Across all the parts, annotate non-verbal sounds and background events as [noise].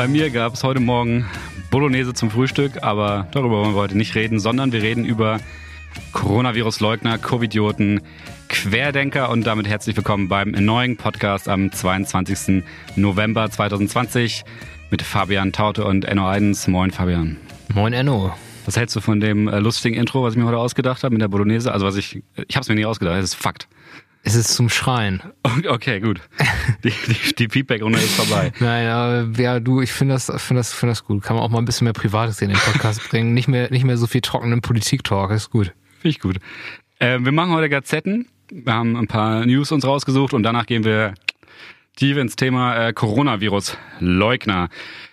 Bei mir gab es heute Morgen Bolognese zum Frühstück, aber darüber wollen wir heute nicht reden, sondern wir reden über Coronavirus-Leugner, Covidioten, Querdenker und damit herzlich willkommen beim neuen Podcast am 22. November 2020 mit Fabian Taute und Enno Eidens. Moin Fabian. Moin Enno. Was hältst du von dem äh, lustigen Intro, was ich mir heute ausgedacht habe mit der Bolognese? Also was ich, ich habe es mir nicht ausgedacht, das ist Fakt. Es ist zum Schreien. Okay, gut. Die, die, die Feedback-Runde ist vorbei. [laughs] Nein, aber ja, du, ich finde das, finde das, finde das gut. Kann man auch mal ein bisschen mehr Privates in den Podcast bringen. Nicht mehr, nicht mehr so viel trockenen Politik-Talk. Ist gut. Finde ich gut. Äh, wir machen heute Gazetten. Wir haben ein paar News uns rausgesucht und danach gehen wir tief ins Thema äh, Coronavirus-Leugner.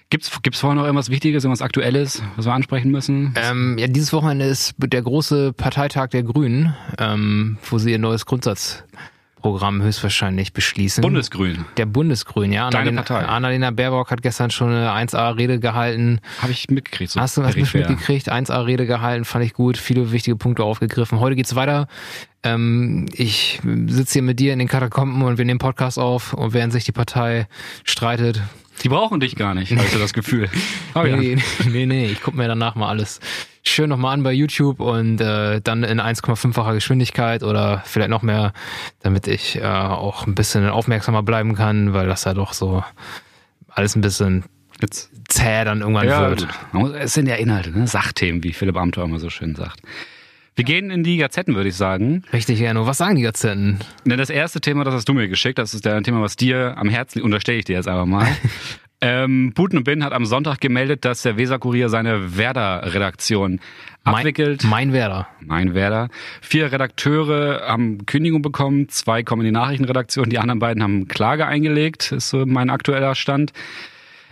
Gibt's gibt's vorher noch irgendwas Wichtiges, irgendwas Aktuelles, was wir ansprechen müssen? Ähm, ja, dieses Wochenende ist der große Parteitag der Grünen, ähm, wo sie ihr neues Grundsatzprogramm höchstwahrscheinlich beschließen. Bundesgrün. Der Bundesgrün, ja. Deine Annalena, Partei. Annalena Baerbock hat gestern schon eine 1A-Rede gehalten. Habe ich mitgekriegt. So Hast du peripher. mitgekriegt? 1A-Rede gehalten, fand ich gut. Viele wichtige Punkte aufgegriffen. Heute geht's weiter. Ähm, ich sitze hier mit dir in den Katakomben und wir nehmen Podcast auf und während sich die Partei streitet. Die brauchen dich gar nicht, ich so das Gefühl. [laughs] Oh, ja. Nee, nee, nee, ich gucke mir danach mal alles schön nochmal an bei YouTube und äh, dann in 1,5-facher Geschwindigkeit oder vielleicht noch mehr, damit ich äh, auch ein bisschen aufmerksamer bleiben kann, weil das ja doch so alles ein bisschen Jetzt, zäh dann irgendwann ja, wird. gut. Es sind ja Inhalte, ne? Sachthemen, wie Philipp Amthor immer so schön sagt. Wir gehen in die Gazetten, würde ich sagen. Richtig, Erno. Was sagen die Gazetten? Ne, Das erste Thema, das hast du mir geschickt, das ist der Thema, was dir am Herzen liegt, unterstelle ich dir jetzt einfach mal. [laughs] ähm, Putin und Bin hat am Sonntag gemeldet, dass der Weser-Kurier seine Werder-Redaktion abwickelt. Mein, mein Werder. Mein Werder. Vier Redakteure haben Kündigung bekommen, zwei kommen in die Nachrichtenredaktion, die anderen beiden haben Klage eingelegt, ist so mein aktueller Stand.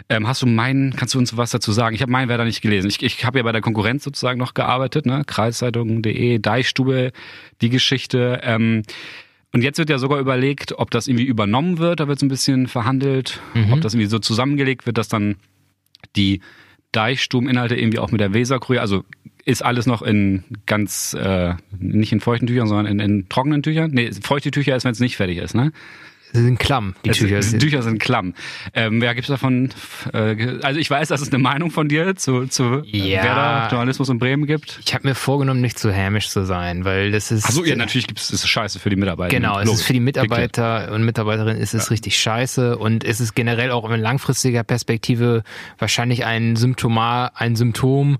Ähm, hast du meinen, kannst du uns was dazu sagen? Ich habe meinen Werder nicht gelesen. Ich, ich habe ja bei der Konkurrenz sozusagen noch gearbeitet, ne? Kreiszeitung.de, Deichstube, die Geschichte. Ähm, und jetzt wird ja sogar überlegt, ob das irgendwie übernommen wird. Da wird so ein bisschen verhandelt, ob das irgendwie so zusammengelegt wird, dass dann die Deichstuben-Inhalte irgendwie auch mit der Weser-Kurier, also ist alles noch in ganz, äh, nicht in feuchten Tüchern, sondern in, in trockenen Tüchern? Nee, feuchte Tücher ist, wenn es nicht fertig ist, ne? Sie sind klamm, die Es- Tücher. Die Tücher sind klamm. Ähm, ja, gibt's davon, äh, also ich weiß, dass es eine Meinung von dir zu, zu Ja. Werder Journalismus in Bremen gibt. Ich habe mir vorgenommen, nicht zu hämisch zu sein, weil das ist. Achso, ja, natürlich gibt's, das ist scheiße für die Mitarbeiter. Genau, es Logisch. ist für die Mitarbeiter und Mitarbeiterinnen ist es richtig scheiße und es ist generell auch in langfristiger Perspektive wahrscheinlich ein Symptoma, ein Symptom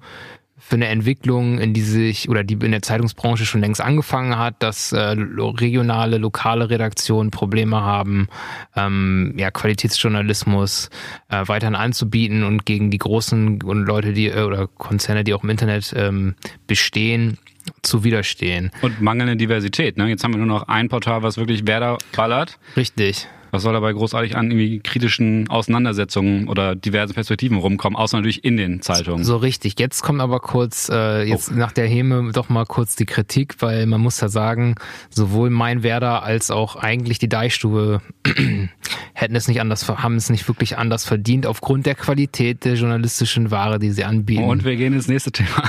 für eine Entwicklung, in die sich oder die in der Zeitungsbranche schon längst angefangen hat, dass äh, regionale, lokale Redaktionen Probleme haben, ähm, ja, Qualitätsjournalismus äh, weiterhin anzubieten und gegen die großen und Leute, die äh, oder Konzerne, die auch im Internet ähm, bestehen, zu widerstehen. Und mangelnde Diversität. Ne? Jetzt haben wir nur noch ein Portal, was wirklich Werder ballert. Richtig. Was soll dabei großartig an irgendwie kritischen Auseinandersetzungen oder diversen Perspektiven rumkommen, außer natürlich in den Zeitungen. So richtig. Jetzt kommt aber kurz, äh, jetzt nach der Heme doch mal kurz die Kritik, weil man muss ja sagen, sowohl mein Werder als auch eigentlich die Deichstube [clears throat] hätten es nicht anders, haben es nicht wirklich anders verdient aufgrund der Qualität der journalistischen Ware, die sie anbieten. Und wir gehen ins nächste Thema.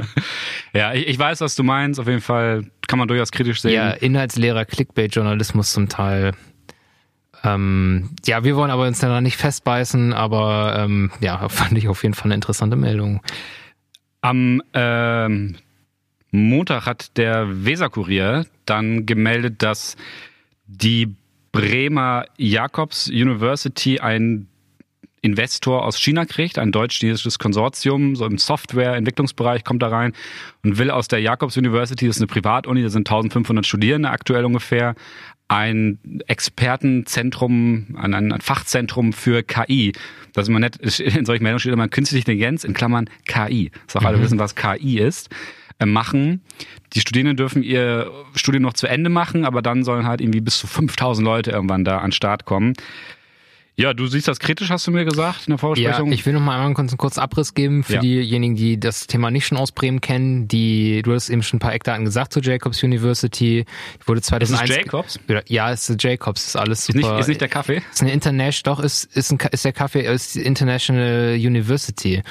[laughs] ja, ich, ich weiß, was du meinst. Auf jeden Fall kann man durchaus kritisch sehen. ja, inhaltsleerer Clickbait-Journalismus zum Teil. Ähm, ja, wir wollen aber uns da nicht festbeißen, aber ähm, ja, fand ich auf jeden Fall eine interessante Meldung. Am ähm, Montag hat der Weser-Kurier dann gemeldet, dass die Bremer Jakobs University ein Investor aus China kriegt, ein deutsch-chinesisches Konsortium, so im Software-Entwicklungsbereich kommt da rein und will aus der Jakobs University, das ist eine Privatuni, da sind 1500 Studierende aktuell ungefähr, ein Expertenzentrum, ein, ein Fachzentrum für KI. Das ist immer nett, in solchen Meldungen steht immer künstliche Intelligenz in Klammern KI. Das auch alle wissen, was KI ist äh, machen. Die Studierenden dürfen ihr Studium noch zu Ende machen, aber dann sollen halt irgendwie bis zu 5000 Leute irgendwann da an den Start kommen. Ja, du siehst das kritisch, hast du mir gesagt in der Ja, Vorbesprechung. ich will noch mal einmal kurz einen kurzen Abriss geben für Ja. diejenigen, die das Thema nicht schon aus Bremen kennen. Die, du hast eben schon ein paar Eckdaten gesagt zur Jacobs University. Die wurde 2001. Jacobs? Ja, es ist Jacobs, ist alles ist, super. nicht, ist nicht der Kaffee? ist eine International, doch, ist, ist, ein, ist der Kaffee, ist die International University.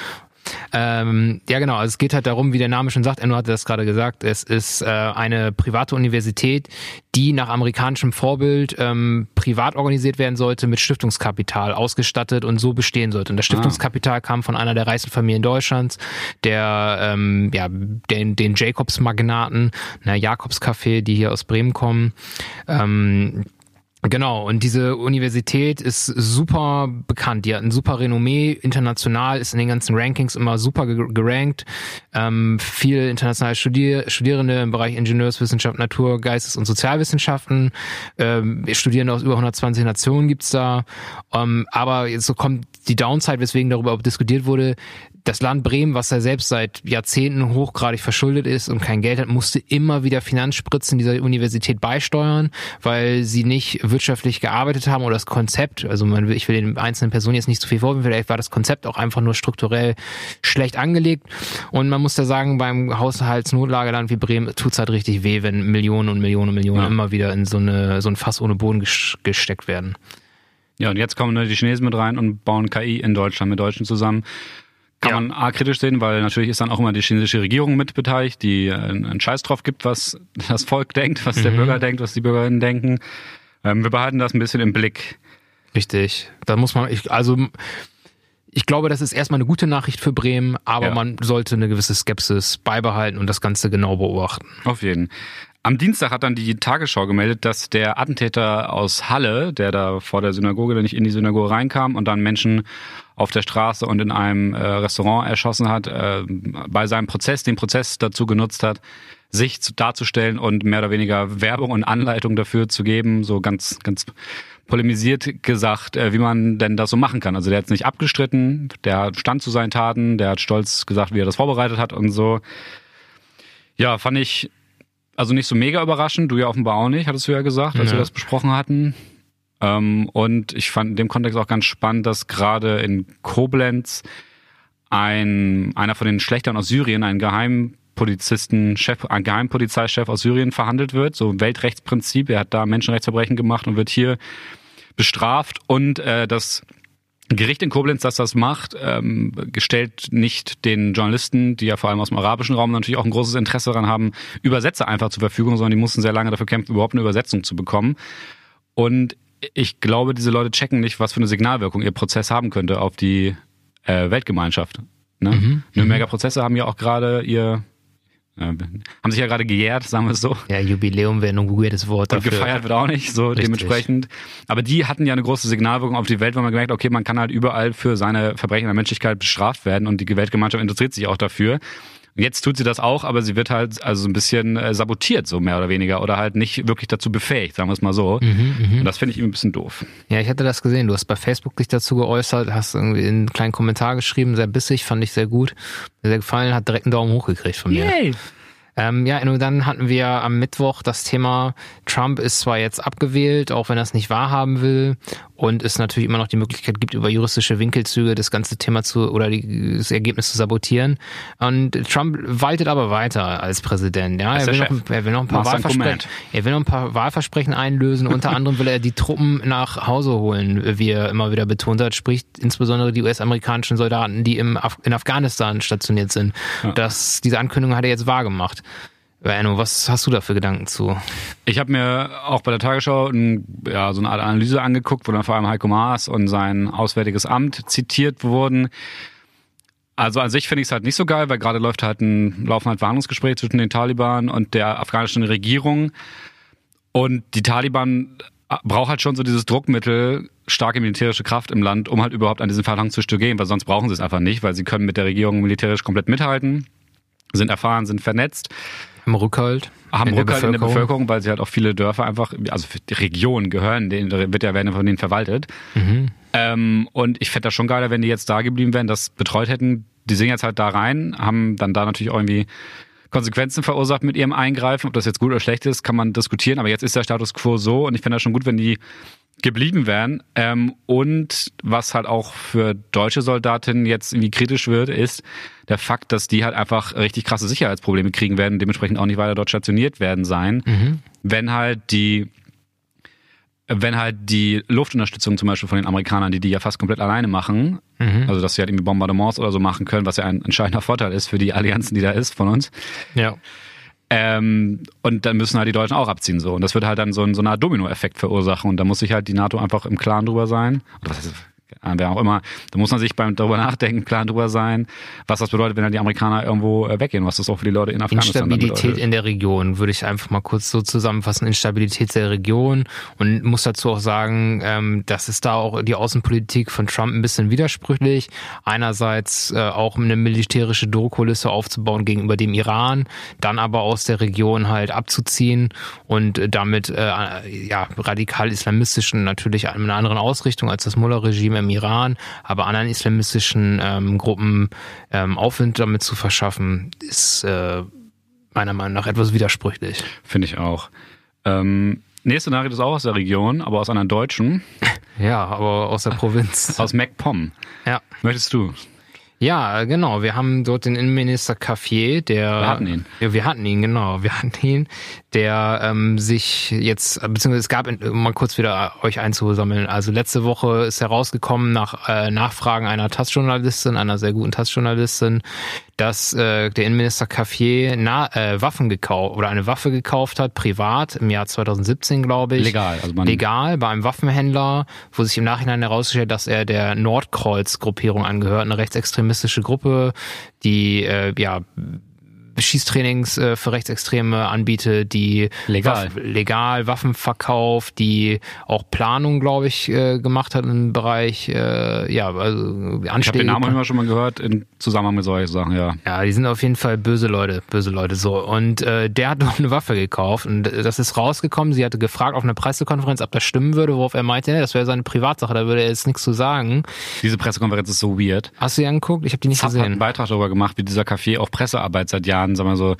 Ähm, ja, genau. Also es geht halt darum, wie der Name schon sagt, Enno hatte das gerade gesagt, es ist äh, eine private Universität, die nach amerikanischem Vorbild ähm, privat organisiert werden sollte, mit Stiftungskapital ausgestattet und so bestehen sollte. Und das ah. Stiftungskapital ah. kam von einer der reichsten Familien Deutschlands, der ähm, ja den, den Jacobs-Magnaten, einer Jakobs-Café, die hier aus Bremen kommen. Ähm, Genau, und diese Universität ist super bekannt. Die hat ein super Renommee, international, ist in den ganzen Rankings immer super gerankt. Ähm, viele internationale Studier Studierende im Bereich Ingenieurswissenschaft, Natur, Geistes- und Sozialwissenschaften. Ähm, Studierende aus über 120 Nationen gibt's da. Ähm, aber jetzt so kommt die Downside, weswegen darüber diskutiert wurde, das Land Bremen, was ja selbst seit Jahrzehnten hochgradig verschuldet ist und kein Geld hat, musste immer wieder Finanzspritzen dieser Universität beisteuern, weil sie nicht wirtschaftlich gearbeitet haben oder das Konzept, also man, ich will den einzelnen Personen jetzt nicht zu viel vorwerfen, vielleicht war das Konzept auch einfach nur strukturell schlecht angelegt und man muss da sagen, beim Haushaltsnotlageland wie Bremen tut's halt richtig weh, wenn Millionen und Millionen und Millionen ja. immer wieder in so eine so ein Fass ohne Boden gesteckt werden. Ja, und jetzt kommen die Chinesen mit rein und bauen KI in Deutschland mit Deutschen zusammen. Kann ja. man A kritisch sehen, weil natürlich ist dann auch immer die chinesische Regierung mit beteiligt, die einen Scheiß drauf gibt, was [laughs] das Volk denkt, was mhm. der Bürger denkt, was die Bürgerinnen denken. Ähm, wir behalten das ein bisschen im Blick. Richtig. Da muss man, ich, also ich glaube, das ist erstmal eine gute Nachricht für Bremen, aber ja. man sollte eine gewisse Skepsis beibehalten und das Ganze genau beobachten. Auf jeden. Am Dienstag hat dann die Tagesschau gemeldet, dass der Attentäter aus Halle, der da vor der Synagoge, der nicht in die Synagoge reinkam und dann Menschen auf der Straße und in einem äh, Restaurant erschossen hat, äh, bei seinem Prozess den Prozess dazu genutzt hat, sich zu, darzustellen und mehr oder weniger Werbung und Anleitung dafür zu geben, so ganz, ganz polemisiert gesagt, äh, wie man denn das so machen kann. Also der hat es nicht abgestritten, der stand zu seinen Taten, der hat stolz gesagt, wie er das vorbereitet hat und so. Ja, fand ich also nicht so mega überraschend, du ja offenbar auch nicht, hattest du ja gesagt, als ja. wir das besprochen hatten. Ähm, und ich fand in dem Kontext auch ganz spannend, dass gerade in Koblenz ein, einer von den Schlechtern aus Syrien, ein Geheimpolizisten, Chef, ein Geheimpolizeichef aus Syrien verhandelt wird, so Weltrechtsprinzip. Er hat da Menschenrechtsverbrechen gemacht und wird hier bestraft und äh, das Gericht in Koblenz, das das macht, ähm, gestellt nicht den Journalisten, die ja vor allem aus dem arabischen Raum natürlich auch ein großes Interesse daran haben, Übersetzer einfach zur Verfügung, sondern die mussten sehr lange dafür kämpfen, überhaupt eine Übersetzung zu bekommen. Und ich glaube, diese Leute checken nicht, was für eine Signalwirkung ihr Prozess haben könnte auf die äh, Weltgemeinschaft. Ne? Mhm, Nürnberger mhm. Prozesse haben ja auch gerade ihr haben sich ja gerade gejährt, sagen wir es so. Ja, Jubiläum wäre ein weirdes Wort dafür. Und gefeiert wird auch nicht, so Richtig. dementsprechend. Aber die hatten ja eine große Signalwirkung auf die Welt, weil man gemerkt, okay, man kann halt überall für seine Verbrechen der Menschlichkeit bestraft werden und die Weltgemeinschaft interessiert sich auch dafür. Jetzt tut sie das auch, aber sie wird halt also ein bisschen äh, sabotiert, so mehr oder weniger, oder halt nicht wirklich dazu befähigt, sagen wir es mal so. Mhm, mh. Und das finde ich ihm ein bisschen doof. Ja, ich hatte das gesehen. Du hast bei Facebook dich dazu geäußert, hast irgendwie einen kleinen Kommentar geschrieben, sehr bissig, fand ich sehr gut. Mir sehr gefallen, hat direkt einen Daumen hoch gekriegt von mir. Yay. Ähm, ja, und dann hatten wir am Mittwoch das Thema, Trump ist zwar jetzt abgewählt, auch wenn er es nicht wahrhaben will und es natürlich immer noch die Möglichkeit gibt, über juristische Winkelzüge das ganze Thema zu oder die, das Ergebnis zu sabotieren. Und Trump waltet aber weiter als Präsident. Ja, er will, noch, er will, noch, ein paar Wahlversprechen, er will noch ein paar Wahlversprechen einlösen. Unter [laughs] anderem will er die Truppen nach Hause holen, wie er immer wieder betont hat, sprich insbesondere die US-amerikanischen Soldaten, die im Af in Afghanistan stationiert sind. Ja. Das, diese Ankündigung hat er jetzt wahrgemacht. Enno, was hast du da für Gedanken zu? Ich habe mir auch bei der Tagesschau ein, ja, so eine Art Analyse angeguckt, wo dann vor allem Heiko Maas und sein Auswärtiges Amt zitiert wurden. Also an sich finde ich es halt nicht so geil, weil gerade läuft halt ein laufen halt Warnungsgespräch zwischen den Taliban und der afghanischen Regierung. Und die Taliban braucht halt schon so dieses Druckmittel, starke militärische Kraft im Land, um halt überhaupt an diesen Verhandlungen zu gehen, weil sonst brauchen sie es einfach nicht, weil sie können mit der Regierung militärisch komplett mithalten, sind erfahren, sind vernetzt. Haben Rückhalt. Haben in Rückhalt der in der Bevölkerung, weil sie halt auch viele Dörfer einfach, also die Regionen gehören, denen wird ja werden von denen verwaltet. Mhm. Ähm, und ich fände das schon geiler, wenn die jetzt da geblieben wären, das betreut hätten. Die sind jetzt halt da rein, haben dann da natürlich irgendwie Konsequenzen verursacht mit ihrem Eingreifen. Ob das jetzt gut oder schlecht ist, kann man diskutieren. Aber jetzt ist der Status quo so und ich finde das schon gut, wenn die geblieben wären. Ähm, und was halt auch für deutsche Soldatinnen jetzt irgendwie kritisch wird, ist der Fakt, dass die halt einfach richtig krasse Sicherheitsprobleme kriegen werden und dementsprechend auch nicht weiter dort stationiert werden sein, mhm. wenn halt die wenn halt die Luftunterstützung zum Beispiel von den Amerikanern, die die ja fast komplett alleine machen, mhm. also dass sie halt irgendwie Bombardements oder so machen können, was ja ein entscheidender Vorteil ist für die Allianzen, die da ist von uns. Ja. Ähm, und dann müssen halt die Deutschen auch abziehen so. Und das wird halt dann so, ein, so eine Art Domino-Effekt verursachen. Und da muss sich halt die NATO einfach im Klaren drüber sein. Oder was heißt, wer auch immer, da muss man sich beim darüber nachdenken, klar drüber sein, was das bedeutet, wenn dann die Amerikaner irgendwo äh, weggehen, was das auch für die Leute in Afghanistan Instabilität in der Region, würde ich einfach mal kurz so zusammenfassen. Instabilität der Region und muss dazu auch sagen, ähm, das ist da auch die Außenpolitik von Trump ein bisschen widersprüchlich. Einerseits äh, auch eine militärische Drohkulisse aufzubauen gegenüber dem Iran, dann aber aus der Region halt abzuziehen und damit äh, ja radikal islamistischen natürlich eine anderen Ausrichtung als das Mullah-Regime im Iran, aber anderen islamistischen ähm, Gruppen ähm, Aufwind damit zu verschaffen, ist äh, meiner Meinung nach etwas widersprüchlich. Finde ich auch. Ähm, nächste Nachricht ist auch aus der Region, aber aus einer deutschen. [laughs] Ja, aber aus der Provinz. Aus MacPom. Ja. Möchtest du? Ja, genau. Wir haben dort den Innenminister Caffier, der. Wir hatten ihn. Ja, wir hatten ihn, genau. Wir hatten ihn, der ähm, sich jetzt, beziehungsweise es gab, um mal kurz wieder euch einzusammeln. Also letzte Woche ist herausgekommen nach äh, Nachfragen einer Taz-Journalistin, einer sehr guten Taz-Journalistin, dass äh, der Innenminister Caffier na, äh, Waffen gekauft oder eine Waffe gekauft hat, privat im Jahr 2017, glaube ich. Legal, also man legal bei einem Waffenhändler, wo sich im Nachhinein herausgestellt, dass er der Nordkreuz-Gruppierung angehört, eine rechtsextremistische Gruppe, die äh, ja Schießtrainings äh, für Rechtsextreme anbietet, die legal, Waff legal Waffen verkauft, die auch Planung, glaube ich, äh, gemacht hat im Bereich, äh, ja, also Anschläge. Ich habe den Namen immer schon mal gehört in Zusammenhang mit solchen Sachen, ja. Ja, die sind auf jeden Fall böse Leute, böse Leute so. Und äh, der hat [laughs] noch eine Waffe gekauft und das ist rausgekommen. Sie hatte gefragt auf einer Pressekonferenz, ob das stimmen würde, worauf er meinte, das wäre seine Privatsache, da würde er jetzt nichts zu sagen. Diese Pressekonferenz ist so weird. Hast du die angeguckt? Ich habe die nicht Zapp gesehen. hat einen Beitrag darüber gemacht, wie dieser Café auch Pressearbeit seit Jahren Jahren, sagen wir so,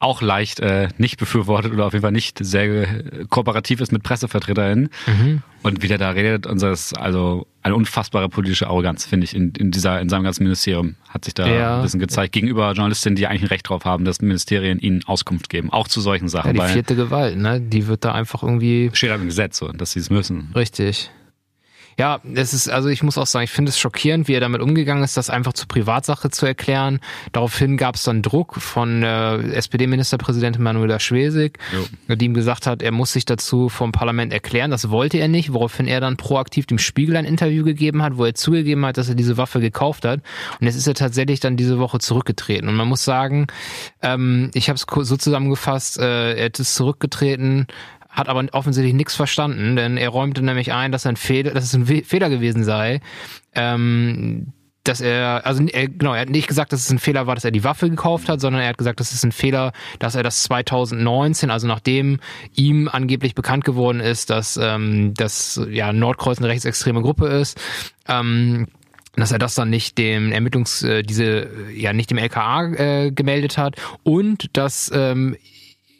auch leicht äh, nicht befürwortet oder auf jeden Fall nicht sehr kooperativ ist mit PressevertreterInnen. Mhm. Und wie der da redet, und das ist also eine unfassbare politische Arroganz, finde ich, in, in, dieser, in seinem ganzen Ministerium hat sich da ja. ein bisschen gezeigt. Gegenüber Journalistinnen, die eigentlich ein Recht drauf haben, dass Ministerien ihnen Auskunft geben, auch zu solchen Sachen. Ja, die vierte Gewalt, ne? Die wird da einfach irgendwie. Steht halt im Gesetz so, dass sie es müssen. Richtig. Ja, es ist, also ich muss auch sagen, ich finde es schockierend, wie er damit umgegangen ist, das einfach zur Privatsache zu erklären. Daraufhin gab es dann Druck von äh, SPD-Ministerpräsidentin Manuela Schwesig, jo. die ihm gesagt hat, er muss sich dazu vom Parlament erklären. Das wollte er nicht, woraufhin er dann proaktiv dem Spiegel ein Interview gegeben hat, wo er zugegeben hat, dass er diese Waffe gekauft hat. Und jetzt ist er tatsächlich dann diese Woche zurückgetreten. Und man muss sagen, ähm, ich habe es so zusammengefasst, äh, er ist zurückgetreten, hat aber offensichtlich nichts verstanden, denn er räumte nämlich ein, dass ein Fehler, dass es ein Fehler gewesen sei. Ähm, dass er, also er, genau, er hat nicht gesagt, dass es ein Fehler war, dass er die Waffe gekauft hat, sondern er hat gesagt, dass es ein Fehler, dass er das 2019, also nachdem ihm angeblich bekannt geworden ist, dass ähm, das ja Nordkreuz eine rechtsextreme Gruppe ist, ähm, dass er das dann nicht dem Ermittlungs, äh, diese ja nicht dem LKA äh, gemeldet hat und dass ähm,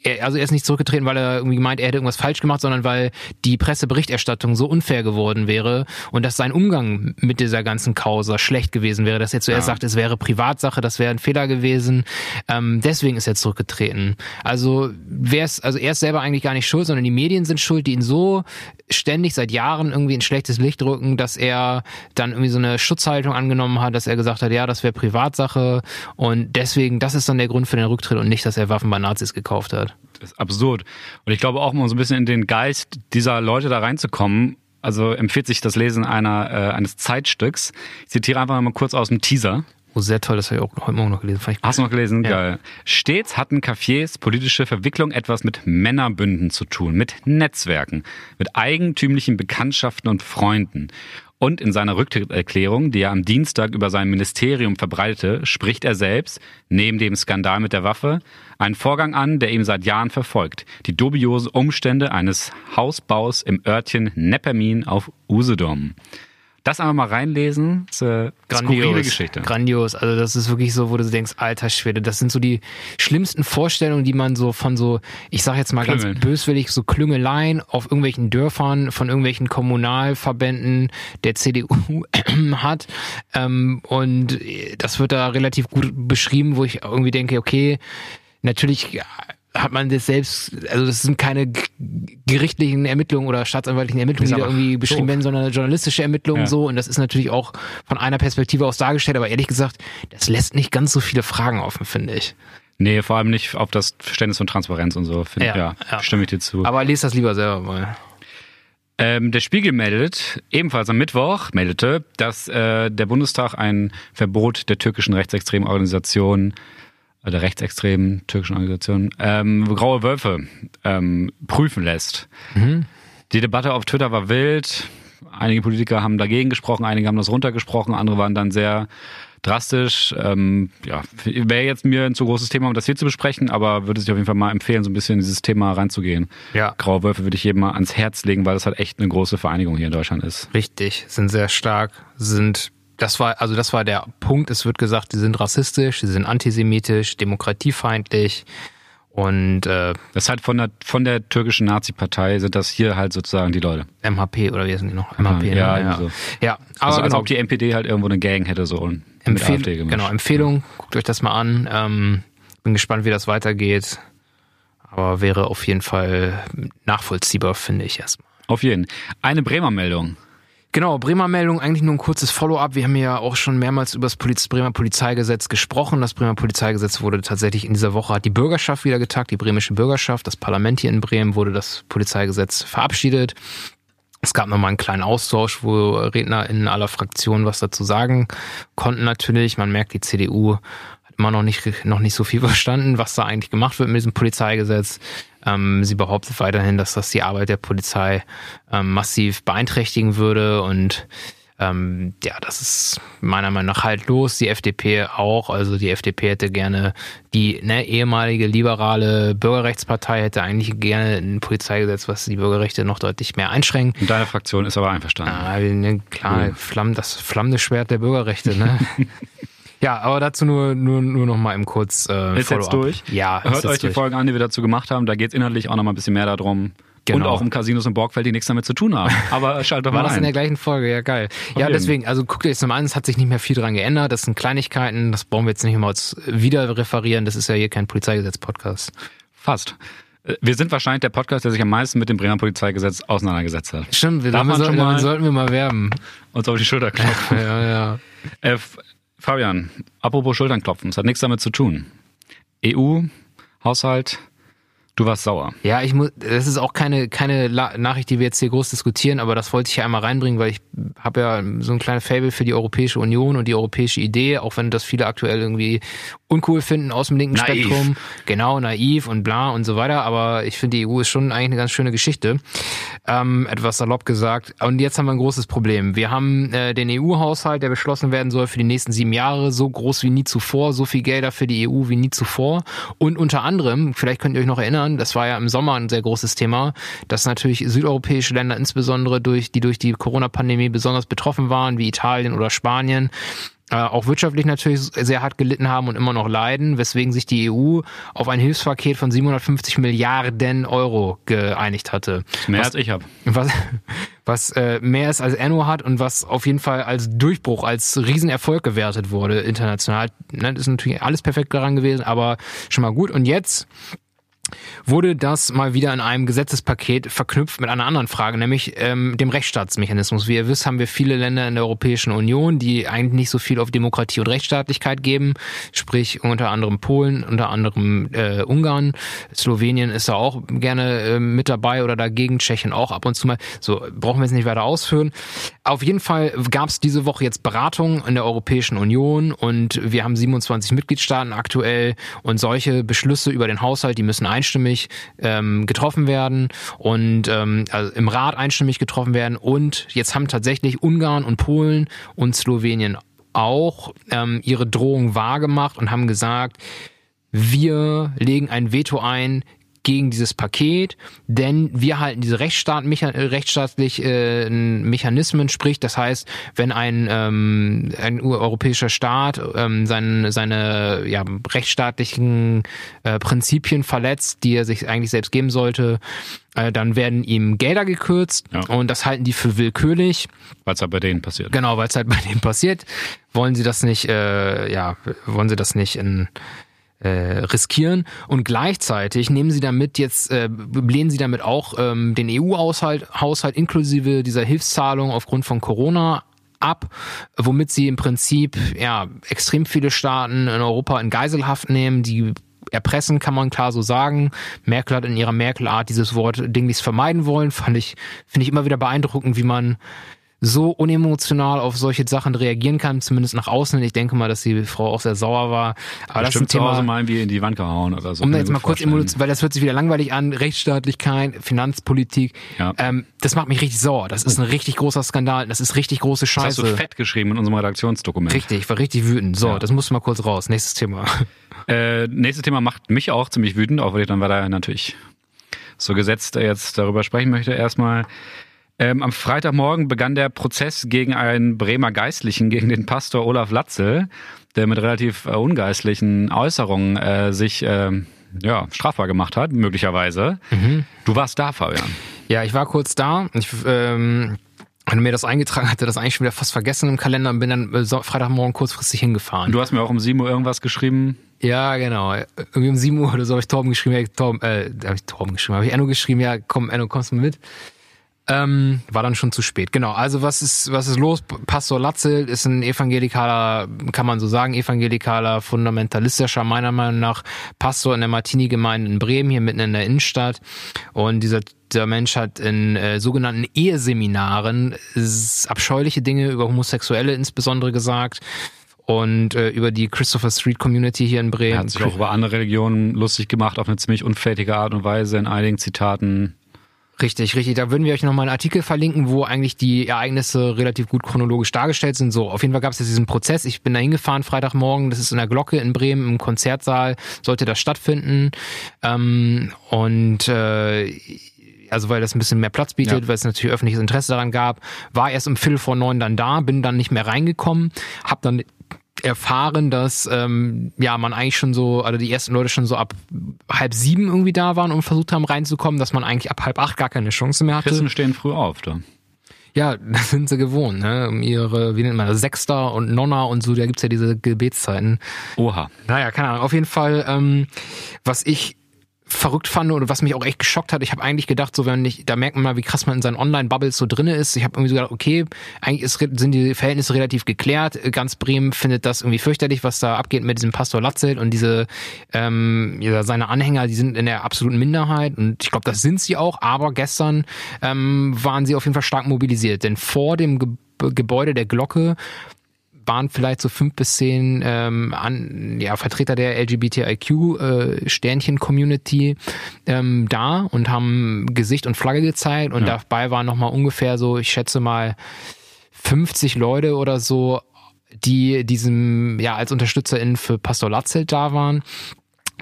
er, also er ist nicht zurückgetreten, weil er irgendwie meint, er hätte irgendwas falsch gemacht, sondern weil die Presseberichterstattung so unfair geworden wäre und dass sein Umgang mit dieser ganzen Causa schlecht gewesen wäre, dass er zuerst ja. sagt, es wäre Privatsache, das wäre ein Fehler gewesen. Ähm, deswegen ist er zurückgetreten. Also wer ist, also er ist selber eigentlich gar nicht schuld, sondern die Medien sind schuld, die ihn so ständig seit Jahren irgendwie in schlechtes Licht rücken, dass er dann irgendwie so eine Schutzhaltung angenommen hat, dass er gesagt hat, ja, das wäre Privatsache und deswegen, das ist dann der Grund für den Rücktritt und nicht, dass er Waffen bei Nazis gekauft hat. Das ist absurd. Und ich glaube auch, um so ein bisschen in den Geist dieser Leute da reinzukommen, also empfiehlt sich das Lesen einer, äh, eines Zeitstücks. Ich zitiere einfach mal kurz aus dem Teaser. Oh, sehr toll, das habe ich auch heute Morgen noch gelesen. Hast du noch gelesen? Ja. Geil. Stets hatten Cafés politische Verwicklung etwas mit Männerbünden zu tun, mit Netzwerken, mit eigentümlichen Bekanntschaften und Freunden. Und in seiner Rücktritterklärung, die er am Dienstag über sein Ministerium verbreitete, spricht er selbst, neben dem Skandal mit der Waffe, einen Vorgang an, der ihm seit Jahren verfolgt. Die dubiosen Umstände eines Hausbaus im Örtchen Neppermin auf Usedom das einfach mal reinlesen. Das ist eine grandiose Geschichte. Grandios. Also das ist wirklich so, wo du denkst, alter Schwede, das sind so die schlimmsten Vorstellungen, die man so von so, ich sag jetzt mal Klüngeln. ganz böswillig, so Klüngeleien auf irgendwelchen Dörfern von irgendwelchen Kommunalverbänden der CDU [clears throat] hat. Ähm, und das wird da relativ gut beschrieben, wo ich irgendwie denke, okay, natürlich hat man das selbst, also das sind keine gerichtlichen Ermittlungen oder staatsanwaltlichen Ermittlungen, die da irgendwie beschrieben werden, sondern journalistische Ermittlungen ja. so. Und das ist natürlich auch von einer Perspektive aus dargestellt, aber ehrlich gesagt, das lässt nicht ganz so viele Fragen offen, finde ich. Nee, vor allem nicht auf das Verständnis von Transparenz und so. Find, ja, ja, ja, stimme ich dir zu. Aber lest das lieber selber mal. Ähm, der Spiegel meldet, ebenfalls am Mittwoch, meldete, dass äh, der Bundestag ein Verbot der türkischen rechtsextremen Organisation der rechtsextremen türkischen Organisation, ähm, Graue Wölfe ähm, prüfen lässt. Mhm. Die Debatte auf Twitter war wild. Einige Politiker haben dagegen gesprochen, einige haben das runtergesprochen, andere waren dann sehr drastisch. Ähm, ja, wäre jetzt mir ein zu großes Thema, um das hier zu besprechen, aber würde sich auf jeden Fall mal empfehlen, so ein bisschen in dieses Thema reinzugehen. Ja. Graue Wölfe würde ich jedem mal ans Herz legen, weil das halt echt eine große Vereinigung hier in Deutschland ist. Richtig, sind sehr stark, sind das war, also das war der Punkt. Es wird gesagt, die sind rassistisch, sie sind antisemitisch, demokratiefeindlich. Und äh, das ist halt von der von der türkischen Nazi-Partei sind das hier halt sozusagen die Leute. MHP oder wie heißen die noch? MHP, ne? ja, ja. So. ja. Aber also, als genau. ob die NPD halt irgendwo eine Gang hätte so und Empfehl genau Empfehlung, guckt euch das mal an. Ähm, bin gespannt, wie das weitergeht. Aber wäre auf jeden Fall nachvollziehbar, finde ich erstmal. Auf jeden. Eine Bremer Meldung. Genau, Bremer Meldung, eigentlich nur ein kurzes Follow-up. Wir haben ja auch schon mehrmals über das Poliz Bremer Polizeigesetz gesprochen. Das Bremer Polizeigesetz wurde tatsächlich in dieser Woche, hat die Bürgerschaft wieder getagt, die bremische Bürgerschaft. Das Parlament hier in Bremen wurde das Polizeigesetz verabschiedet. Es gab nochmal einen kleinen Austausch, wo Redner in aller Fraktionen was dazu sagen konnten natürlich. Man merkt, die CDU hat immer noch nicht, noch nicht so viel [laughs] verstanden, was da eigentlich gemacht wird mit diesem Polizeigesetz. Ähm, sie behauptet weiterhin, dass das die Arbeit der Polizei ähm, massiv beeinträchtigen würde und ähm, ja, das ist meiner Meinung nach halt los. Die FDP auch. Also die FDP hätte gerne die ne, ehemalige liberale Bürgerrechtspartei hätte eigentlich gerne ein Polizeigesetz, was die Bürgerrechte noch deutlich mehr einschränkt. Und deine Fraktion ist aber einverstanden. Ah, ne, klar, Flamm, das flammende Schwert der Bürgerrechte. Ne? [laughs] Ja, aber dazu nur, nur, nur noch mal im kurz äh, Ist jetzt durch? Ja. Hört euch die Folgen an, die wir dazu gemacht haben. Da geht es inhaltlich auch noch mal ein bisschen mehr darum. Genau. Und auch um Casinos und Borgfeld, die nichts damit zu tun haben. [laughs] Aber schaltet doch mal War das ein. in der gleichen Folge? Ja, geil. Auf ja, jeden. deswegen, also guckt euch das mal an, es hat sich nicht mehr viel dran geändert. Das sind Kleinigkeiten, das brauchen wir jetzt nicht mal wieder referieren. Das ist ja hier kein Polizeigesetz-Podcast. Fast. Wir sind wahrscheinlich der Podcast, der sich am meisten mit dem Bremer Polizeigesetz auseinandergesetzt hat. Stimmt, wir damit, sollten, damit sollten wir mal werben. Uns auf die Schulter klopfen. [laughs] ja, ja. Äh, Fabian, apropos Schulternklopfen, es hat nichts damit zu tun. EU, Haushalt, Du warst sauer. Ja, ich muss, das ist auch keine, keine Nachricht, die wir jetzt hier groß diskutieren, aber das wollte ich ja einmal reinbringen, weil ich habe ja so ein kleines Fable für die Europäische Union und die europäische Idee, auch wenn das viele aktuell irgendwie uncool finden aus dem linken naiv. Spektrum. Genau, naiv und bla und so weiter, aber ich finde, die EU ist schon eigentlich eine ganz schöne Geschichte. Ähm, etwas salopp gesagt. Und jetzt haben wir ein großes Problem. Wir haben äh, den EU-Haushalt, der beschlossen werden soll für die nächsten sieben Jahre, so groß wie nie zuvor, so viel Gelder für die EU wie nie zuvor. Und unter anderem, vielleicht könnt ihr euch noch erinnern, erinnern, das war ja im Sommer ein sehr großes Thema, dass natürlich südeuropäische Länder insbesondere durch, die durch die Corona-Pandemie besonders betroffen waren, wie Italien oder Spanien, äh, auch wirtschaftlich natürlich sehr hart gelitten haben und immer noch leiden, weswegen sich die EU auf ein Hilfspaket von 750 Milliarden Euro geeinigt hatte. Mehr was, als ich habe. Was, was äh, mehr ist als Enno hat und was auf jeden Fall als Durchbruch, als Riesenerfolg gewertet wurde international. Ne, das ist natürlich alles perfekt daran gewesen, aber schon mal gut. Und jetzt wurde das mal wieder in einem Gesetzespaket verknüpft mit einer anderen Frage, nämlich ähm, dem Rechtsstaatsmechanismus. Wie ihr wisst, haben wir viele Länder in der Europäischen Union, die eigentlich nicht so viel auf Demokratie und Rechtsstaatlichkeit geben, sprich unter anderem Polen, unter anderem äh, Ungarn, Slowenien ist da auch gerne äh, mit dabei oder dagegen, Tschechien auch ab und zu mal. So, brauchen wir jetzt nicht weiter ausführen. Auf jeden Fall gab es diese Woche jetzt Beratungen in der Europäischen Union und wir haben 27 Mitgliedstaaten aktuell und solche Beschlüsse über den Haushalt, die müssen einstimmig ähm, getroffen werden und ähm, also im Rat einstimmig getroffen werden. Und jetzt haben tatsächlich Ungarn und Polen und Slowenien auch ähm, ihre Drohung wahrgemacht und haben gesagt, wir legen ein Veto ein gegen dieses Paket, denn wir halten diese Rechtsstaat, rechtsstaatlich äh, Mechanismen, sprich, das heißt, wenn ein, ähm, ein europäischer Staat ähm, seine, seine ja, rechtsstaatlichen äh, Prinzipien verletzt, die er sich eigentlich selbst geben sollte, äh, dann werden ihm Gelder gekürzt ja. und das halten die für willkürlich. Weil es halt bei denen passiert. Genau, weil es halt bei denen passiert. Wollen sie das nicht, äh, ja, wollen sie das nicht in äh, riskieren und gleichzeitig nehmen sie damit jetzt äh, lehnen sie damit auch ähm, den EU-Haushalt Haushalt inklusive dieser Hilfszahlung aufgrund von Corona ab, womit sie im Prinzip ja extrem viele Staaten in Europa in Geiselhaft nehmen, die erpressen, kann man klar so sagen. Merkel hat in ihrer Merkel-Art dieses Wort dinglichst vermeiden wollen. Fand ich, finde ich immer wieder beeindruckend, wie man so unemotional auf solche Sachen reagieren kann, zumindest nach außen. Ich denke mal, dass die Frau auch sehr sauer war. Aber das ist ein Thema, mal wie in die Wand gehauen oder so. Um jetzt mal kurz emotional, weil das hört sich wieder langweilig an, Rechtsstaatlichkeit, Finanzpolitik. Ja. Ähm, das macht mich richtig sauer. Das ist ein richtig großer Skandal. Das ist richtig große Scheiße. Das hast du fett geschrieben in unserem Redaktionsdokument. Richtig, ich war richtig wütend. So, ja. das musst du mal kurz raus. Nächstes Thema. [laughs] Äh, nächstes Thema macht mich auch ziemlich wütend, auch weil ich dann weiter natürlich so gesetzt jetzt darüber sprechen möchte. Erstmal ähm, am Freitagmorgen begann der Prozess gegen einen Bremer Geistlichen, gegen den Pastor Olaf Latzel, der mit relativ äh, ungeistlichen Äußerungen äh, sich äh, ja, strafbar gemacht hat, möglicherweise. Mhm. Du warst da, Fabian. Ja, ich war kurz da. Ich, ähm, wenn mir das eingetragen hatte, das eigentlich schon wieder fast vergessen im Kalender und bin dann äh, Freitagmorgen kurzfristig hingefahren. Du hast mir auch um 7 Uhr irgendwas geschrieben. Ja, genau. Irgendwie um 7 Uhr oder so habe ich Torben geschrieben, ja, Torben, äh, habe ich Torben geschrieben, habe ich Enno geschrieben, ja, komm, Enno, kommst du mit? Ähm, war dann schon zu spät. Genau. Also was ist was ist los? Pastor Latzel ist ein evangelikaler, kann man so sagen, evangelikaler, fundamentalistischer meiner Meinung nach Pastor in der Martini-Gemeinde in Bremen hier mitten in der Innenstadt. Und dieser dieser Mensch hat in äh, sogenannten Eheseminaren abscheuliche Dinge über Homosexuelle insbesondere gesagt und äh, über die Christopher Street Community hier in Bremen. Er hat sich auch über andere Religionen lustig gemacht auf eine ziemlich unflätige Art und Weise in einigen Zitaten. Richtig, richtig. Da würden wir euch nochmal einen Artikel verlinken, wo eigentlich die Ereignisse relativ gut chronologisch dargestellt sind. So, auf jeden Fall gab es jetzt diesen Prozess. Ich bin da hingefahren Freitagmorgen. Das ist in der Glocke in Bremen im Konzertsaal. Sollte das stattfinden. Ähm, und äh, also weil das ein bisschen mehr Platz bietet, ja. weil es natürlich öffentliches Interesse daran gab, war erst um Viertel vor neun dann da, bin dann nicht mehr reingekommen, hab dann erfahren, dass ähm, ja man eigentlich schon so, also die ersten Leute schon so ab halb sieben irgendwie da waren und versucht haben reinzukommen, dass man eigentlich ab halb acht gar keine Chance mehr hatte. Christen stehen früh auf, [laughs] da. Ja, das sind sie gewohnt, ne? Um ihre, wie nennt man das, Sechster und Nonna und so, da gibt's ja diese Gebetszeiten. Oha. Naja, keine Ahnung. Auf jeden Fall, ähm, was ich verrückt fand oder was mich auch echt geschockt hat. Ich habe eigentlich gedacht, so wenn ich, da merkt man mal, wie krass man in seinen Online-Bubbles so drinne ist. Ich habe irgendwie so gedacht, okay, eigentlich ist, sind die Verhältnisse relativ geklärt. Ganz Bremen findet das irgendwie fürchterlich, was da abgeht mit diesem Pastor Latzel und diese ähm, ja, seine Anhänger, die sind in der absoluten Minderheit und ich glaube, das sind sie auch. Aber gestern ähm, waren sie auf jeden Fall stark mobilisiert, denn vor dem Ge Gebäude der Glocke waren vielleicht so fünf bis zehn ähm, an, ja, Vertreter der LGBTIQ-Sternchen-Community äh, ähm, da und haben Gesicht und Flagge gezeigt und ja. dabei waren nochmal ungefähr so, ich schätze mal, 50 Leute oder so, die diesem, ja, als UnterstützerInnen für Pastor Latzelt da waren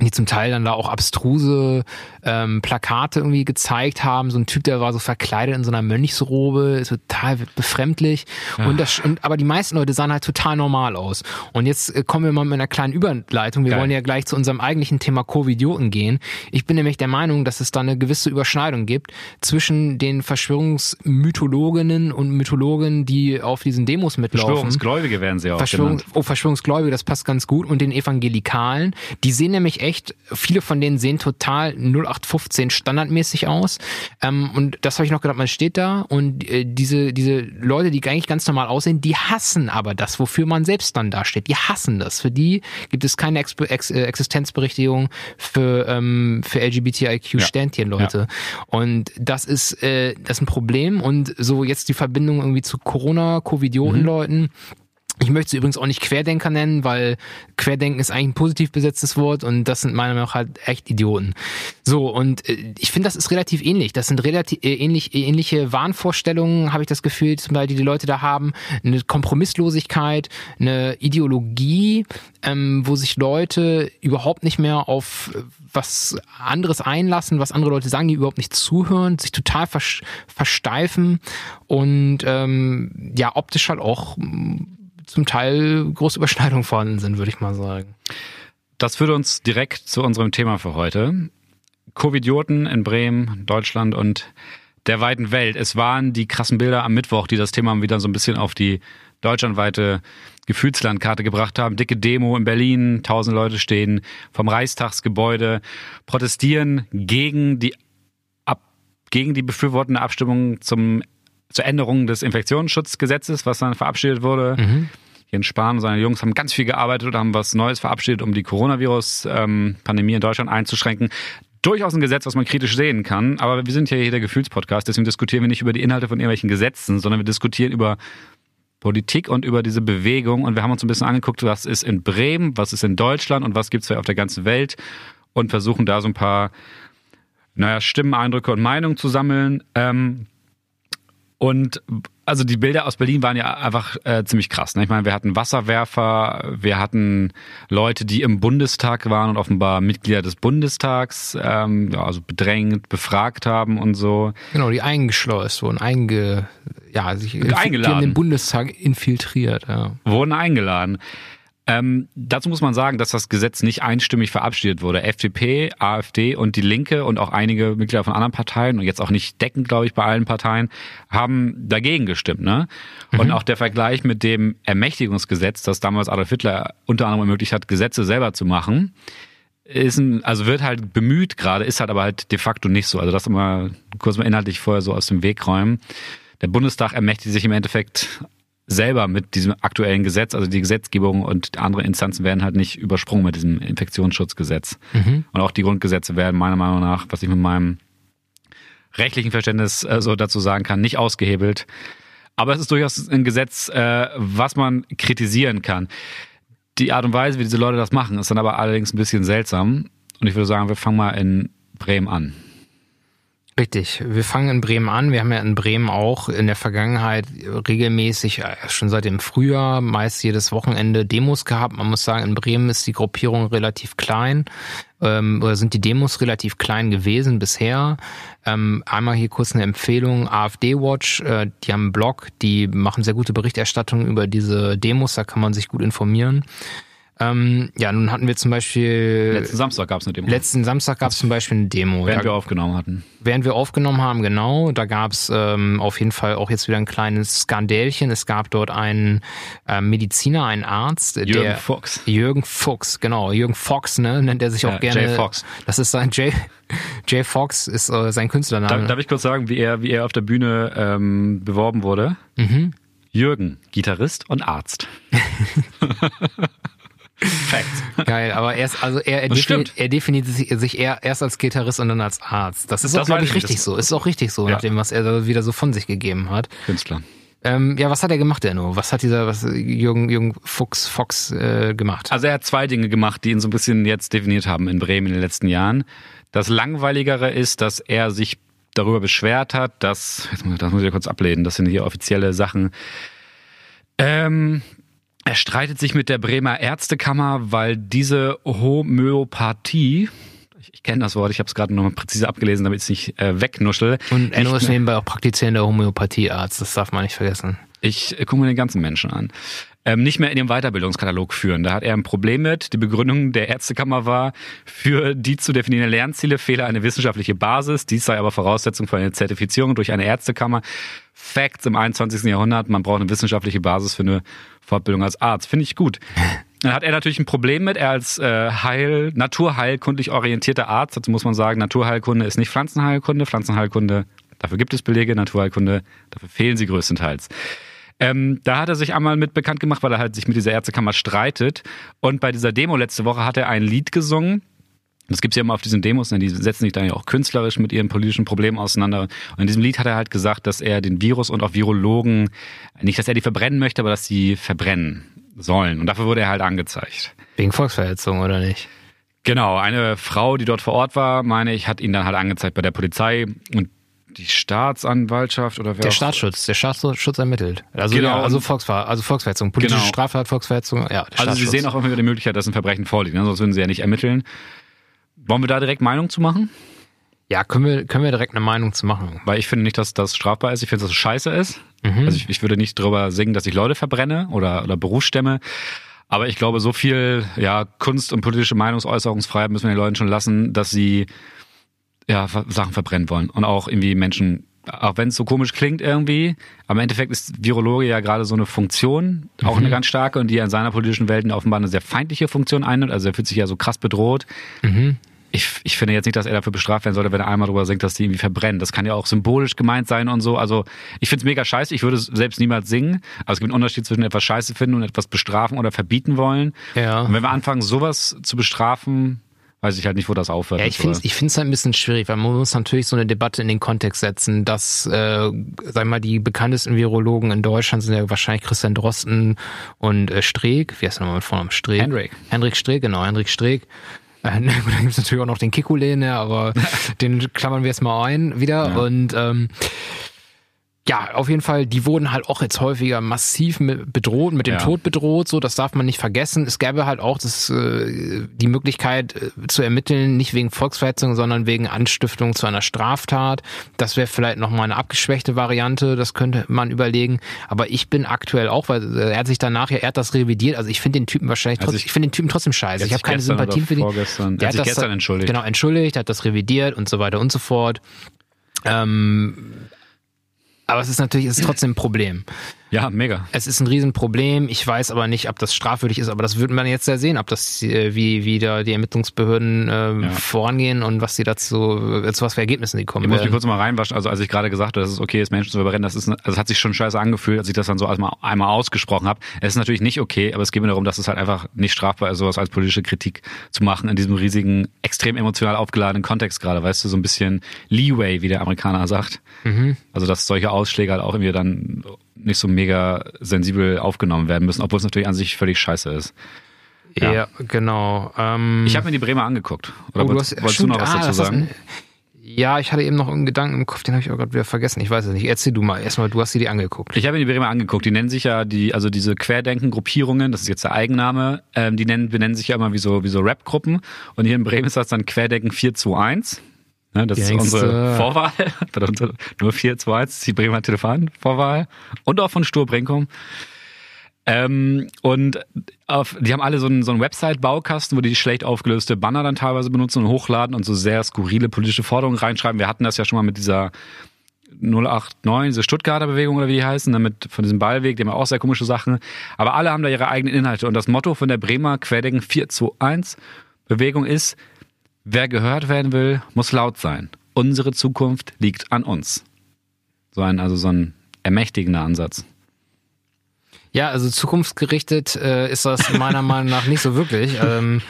die zum Teil dann da auch abstruse ähm, Plakate irgendwie gezeigt haben. So ein Typ, der war so verkleidet in so einer Mönchsrobe, ist total befremdlich. Ja. Und das, und, aber die meisten Leute sahen halt total normal aus. Und jetzt äh, kommen wir mal mit einer kleinen Überleitung. Wir Geil. wollen ja gleich zu unserem eigentlichen Thema Covidioten gehen. Ich bin nämlich der Meinung, dass es da eine gewisse Überschneidung gibt zwischen den Verschwörungsmythologinnen und Mythologen, die auf diesen Demos mitlaufen. Verschwörungsgläubige werden sie auch Verschwörung, genannt. Oh, Verschwörungsgläubige, das passt ganz gut. Und den Evangelikalen, die sehen nämlich echt, viele von denen sehen total 0815 standardmäßig aus. Ähm, und das habe ich noch gedacht, man steht da und äh, diese, diese Leute, die eigentlich ganz normal aussehen, die hassen aber das, wofür man selbst dann da steht. Die hassen das. Für die gibt es keine Ex Ex äh, Existenzberechtigung für, ähm, für LGBTIQ-Ständchen-Leute. Ja. Und das ist, äh, das ist ein Problem. Und so jetzt die Verbindung irgendwie zu Corona, Covidioten-Leuten. Mhm ich möchte sie übrigens auch nicht Querdenker nennen, weil Querdenken ist eigentlich ein positiv besetztes Wort und das sind meiner Meinung nach halt echt Idioten. So, und äh, ich finde, das ist relativ ähnlich. Das sind relativ äh, ähnlich, ähnliche Wahnvorstellungen, habe ich das Gefühl, zum Beispiel, die die Leute da haben. Eine Kompromisslosigkeit, eine Ideologie, ähm, wo sich Leute überhaupt nicht mehr auf was anderes einlassen, was andere Leute sagen, die überhaupt nicht zuhören, sich total versteifen und ähm, ja, optisch halt auch zum Teil große Überschneidungen vorhanden sind, würde ich mal sagen. Das führt uns direkt zu unserem Thema für heute. Covidioten in Bremen, Deutschland und der weiten Welt. Es waren die krassen Bilder am Mittwoch, die das Thema wieder so ein bisschen auf die deutschlandweite Gefühlslandkarte gebracht haben. Dicke Demo in Berlin, tausend Leute stehen vom Reichstagsgebäude, protestieren gegen die ab, gegen die befürwortende Abstimmung zum, zur Änderung des Infektionsschutzgesetzes, was dann verabschiedet wurde. Mhm. Jens Spahn und seine Jungs haben ganz viel gearbeitet und haben was Neues verabschiedet, um die Coronavirus-Pandemie ähm, in Deutschland einzuschränken durchaus ein Gesetz, was man kritisch sehen kann, aber wir sind ja hier der Gefühlspodcast, deswegen diskutieren wir nicht über die Inhalte von irgendwelchen Gesetzen, sondern wir diskutieren über Politik und über diese Bewegung. Und wir haben uns ein bisschen angeguckt, was ist in Bremen, was ist in Deutschland und was gibt es auf der ganzen Welt und versuchen da so ein paar, naja, Stimmen, Eindrücke und Meinungen zu sammeln. Ähm, und also die Bilder aus Berlin waren ja einfach äh, ziemlich krass. Ne? Ich meine, wir hatten Wasserwerfer, wir hatten Leute, die im Bundestag waren und offenbar Mitglieder des Bundestags, ähm, ja, also bedrängt, befragt haben und so. Genau, die eingeschleust wurden, einge, ja, sich eingeladen. in den Bundestag infiltriert. Ja. Wurden eingeladen. Ähm, dazu muss man sagen, dass das Gesetz nicht einstimmig verabschiedet wurde. FDP, AfD und die Linke und auch einige Mitglieder von anderen Parteien und jetzt auch nicht deckend, glaube ich, bei allen Parteien, haben dagegen gestimmt. Ne? Mhm. Und auch der Vergleich mit dem Ermächtigungsgesetz, das damals Adolf Hitler unter anderem ermöglicht hat, Gesetze selber zu machen, ist ein, also wird halt bemüht gerade, ist halt aber halt de facto nicht so. Also das immer kurz mal inhaltlich vorher so aus dem Weg räumen. Der Bundestag ermächtigt sich im Endeffekt selber mit diesem aktuellen Gesetz, also die Gesetzgebung und andere Instanzen werden halt nicht übersprungen mit diesem Infektionsschutzgesetz. Mhm. Und auch die Grundgesetze werden meiner Meinung nach, was ich mit meinem rechtlichen Verständnis äh, so dazu sagen kann, nicht ausgehebelt. Aber es ist durchaus ein Gesetz, äh, was man kritisieren kann. Die Art und Weise, wie diese Leute das machen, ist dann aber allerdings ein bisschen seltsam. Und ich würde sagen, wir fangen mal in Bremen an. Richtig. Wir fangen in Bremen an. Wir haben ja in Bremen auch in der Vergangenheit regelmäßig, äh, schon seit dem Frühjahr, meist jedes Wochenende Demos gehabt. Man muss sagen, in Bremen ist die Gruppierung relativ klein ähm, oder sind die Demos relativ klein gewesen bisher. Ähm, einmal hier kurz eine Empfehlung, AfD Watch, äh, die haben einen Blog, die machen sehr gute Berichterstattung über diese Demos, da kann man sich gut informieren. Ähm, ja, nun hatten wir zum Beispiel. Letzten Samstag gab es eine Demo. Letzten Samstag gab es zum Beispiel eine Demo. Während da, wir aufgenommen hatten. Während wir aufgenommen haben, genau. Da gab es ähm, auf jeden Fall auch jetzt wieder ein kleines Skandälchen. Es gab dort einen äh, Mediziner, einen Arzt. Jürgen der, Fuchs. Jürgen Fuchs, genau. Jürgen Fox, ne, nennt er sich auch ja, gerne. Jay Fox. Das ist sein [laughs] Jay. Jay Fox ist äh, sein Künstlername. Darf, darf, ich kurz sagen, wie er, wie er auf der Bühne ähm, beworben wurde? Mhm. Jürgen, Gitarrist und Arzt. [laughs] Fact. Geil, aber erst, also er, er, defini er definiert sich eher erst als Gitarrist und dann als Arzt. Das ist das auch, glaube ich, richtig so. Ist auch richtig so, ja. nach dem, was er wieder so von sich gegeben hat. Künstler. Ähm, ja, was hat er gemacht, der nur? Was hat dieser was, Jürgen, Jürgen Fuchs, Fox äh, gemacht? Also er hat zwei Dinge gemacht, die ihn so ein bisschen jetzt definiert haben in Bremen in den letzten Jahren. Das Langweiligere ist, dass er sich darüber beschwert hat, dass, jetzt muss, das muss ich ja kurz ablehnen, das sind hier offizielle Sachen, ähm, er streitet sich mit der Bremer Ärztekammer, weil diese Homöopathie, ich, ich kenne das Wort, ich habe es gerade nochmal präzise abgelesen, damit ich es nicht äh, wegnuschel. Und Enno ist nebenbei auch praktizierender Homöopathiearzt, das darf man nicht vergessen. Ich äh, gucke mir den ganzen Menschen an. Ähm, nicht mehr in den Weiterbildungskatalog führen. Da hat er ein Problem mit. Die Begründung der Ärztekammer war, für die zu definierenden Lernziele fehle eine wissenschaftliche Basis. Dies sei aber Voraussetzung für eine Zertifizierung durch eine Ärztekammer. Facts im 21. Jahrhundert, man braucht eine wissenschaftliche Basis für eine Fortbildung als Arzt. Finde ich gut. [laughs] Dann hat er natürlich ein Problem mit. Er als äh, Heil, naturheilkundlich orientierter Arzt, dazu muss man sagen, Naturheilkunde ist nicht Pflanzenheilkunde. Pflanzenheilkunde, dafür gibt es Belege, Naturheilkunde, dafür fehlen sie größtenteils. Ähm, da hat er sich einmal mit bekannt gemacht, weil er halt sich mit dieser Ärztekammer streitet. Und bei dieser Demo letzte Woche hat er ein Lied gesungen. Das gibt es ja immer auf diesen Demos, ne? die setzen sich dann ja auch künstlerisch mit ihren politischen Problemen auseinander. Und in diesem Lied hat er halt gesagt, dass er den Virus und auch Virologen, nicht, dass er die verbrennen möchte, aber dass sie verbrennen sollen. Und dafür wurde er halt angezeigt. Wegen Volksverhetzung, oder nicht? Genau, eine Frau, die dort vor Ort war, meine ich, hat ihn dann halt angezeigt bei der Polizei. Und die Staatsanwaltschaft oder wer? Der Staatsschutz, der Staatsschutz ermittelt. Also, genau. Ja, also, Volksver also Volksverhetzung, politische genau. Straftat, Volksverhetzung, ja. Also Sie sehen auch immer wieder die Möglichkeit, dass ein Verbrechen vorliegt, ne? sonst würden Sie ja nicht ermitteln. Wollen wir da direkt Meinung zu machen? Ja, können wir, können wir direkt eine Meinung zu machen. Weil ich finde nicht, dass das strafbar ist. Ich finde, dass es scheiße ist. Mhm. Also ich, ich würde nicht drüber singen, dass ich Leute verbrenne oder, oder Berufsstämme. Aber ich glaube, so viel ja, Kunst und politische Meinungsäußerungsfreiheit müssen wir den Leuten schon lassen, dass sie ja, Sachen verbrennen wollen und auch irgendwie Menschen auch wenn es so komisch klingt irgendwie, aber im Endeffekt ist Virologe ja gerade so eine Funktion, auch Mhm. eine ganz starke und die in seiner politischen Welt offenbar eine sehr feindliche Funktion einnimmt. Also er fühlt sich ja so krass bedroht. Mhm. Ich, ich finde jetzt nicht, dass er dafür bestraft werden sollte, wenn er einmal drüber singt, dass die irgendwie verbrennen. Das kann ja auch symbolisch gemeint sein und so. Also ich finde es mega scheiße. Ich würde es selbst niemals singen. Aber es gibt einen Unterschied zwischen etwas scheiße finden und etwas bestrafen oder verbieten wollen. Ja. Und wenn wir anfangen, sowas zu bestrafen, weiß ich halt nicht, wo das aufhört. Ja, ich finde es ich find's halt ein bisschen schwierig, weil man muss natürlich so eine Debatte in den Kontext setzen, dass, äh, sag mal, die bekanntesten Virologen in Deutschland sind ja wahrscheinlich Christian Drosten und äh, Streeck. Wie heißt der nochmal mit Vornamen? Streeck? Hendrik. Hendrik Streeck, genau, Hendrik Streeck. Äh, [laughs] na gut, dann gibt's natürlich auch noch den Kikulen, ja, aber [laughs] den klammern wir jetzt mal ein wieder. Ja. Und ähm, ja, auf jeden Fall, die wurden halt auch jetzt häufiger massiv mit, bedroht, mit dem Ja. Tod bedroht, so, das darf man nicht vergessen. Es gäbe halt auch das, äh, die Möglichkeit äh, zu ermitteln, nicht wegen Volksverhetzung, sondern wegen Anstiftung zu einer Straftat. Das wäre vielleicht nochmal eine abgeschwächte Variante, das könnte man überlegen. Aber ich bin aktuell auch, weil äh, er hat sich danach ja, er hat das revidiert, also ich finde den Typen wahrscheinlich Also trotzdem, ich- ich, finde den Typen trotzdem scheiße. Hat Ich habe keine Sympathien für den. vorgestern- er Der hat sich das gestern entschuldigt. Genau, entschuldigt, hat das revidiert und so weiter und so fort. Ähm, aber es ist natürlich, es ist trotzdem ein Problem. Ja, mega. Es ist ein Riesenproblem. Ich weiß aber nicht, ob das strafwürdig ist, aber das wird man jetzt ja sehen, ob das, äh, wie, wie da die Ermittlungsbehörden äh, Ja. vorangehen und was die dazu, äh, zu was für Ergebnissen die kommen Ich muss mich kurz mal reinwaschen. Also als ich gerade gesagt habe, dass es okay ist, Menschen zu überrennen, das ist, also es hat sich schon scheiße angefühlt, als ich das dann so einmal, einmal ausgesprochen habe. Es ist natürlich nicht okay, aber es geht mir darum, dass es halt einfach nicht strafbar ist, sowas als politische Kritik zu machen in diesem riesigen, extrem emotional aufgeladenen Kontext gerade. Weißt du, so ein bisschen Leeway, wie der Amerikaner sagt. Mhm. Also dass solche Ausschläge halt auch irgendwie dann nicht so mega sensibel aufgenommen werden müssen, obwohl es natürlich an sich völlig scheiße ist. Ja, Ja. genau. Ähm, Ich habe mir die Bremer angeguckt. Oder oh, wolltest, wolltest du stimmt, noch was ah, dazu hast- sagen? Ja, ich hatte eben noch einen Gedanken im Kopf, den habe ich auch gerade wieder vergessen. Ich weiß es nicht. Erzähl du mal. Erstmal, du hast dir die angeguckt. Ich habe mir die Bremer angeguckt. Die nennen sich ja die, also diese Querdenken-Gruppierungen, das ist jetzt der Eigenname, ähm, die nennen, benennen sich ja immer wie so, wie so Rap-Gruppen. Und hier in Bremen ist das dann Querdenken 421. Ne, das ist Gangster. unsere Vorwahl. [laughs] Pardon, Nur 421, das ist die Bremer Telefon-Vorwahl. Und auch von Stur Brenkum. Ähm, und auf, die haben alle so einen, so einen Website-Baukasten, wo die schlecht aufgelöste Banner dann teilweise benutzen und hochladen und so sehr skurrile politische Forderungen reinschreiben. Wir hatten das ja schon mal mit dieser 089, diese Stuttgarter Bewegung oder wie die heißen, damit von diesem Ballweg, die haben auch sehr komische Sachen. Aber alle haben da ihre eigenen Inhalte. Und das Motto von der Bremer Querdenken 421 Bewegung ist, wer gehört werden will, muss laut sein. Unsere Zukunft liegt an uns. So ein, also so ein ermächtigender Ansatz. Ja, also zukunftsgerichtet äh, ist das meiner Meinung nach nicht so wirklich. [laughs] Ähm,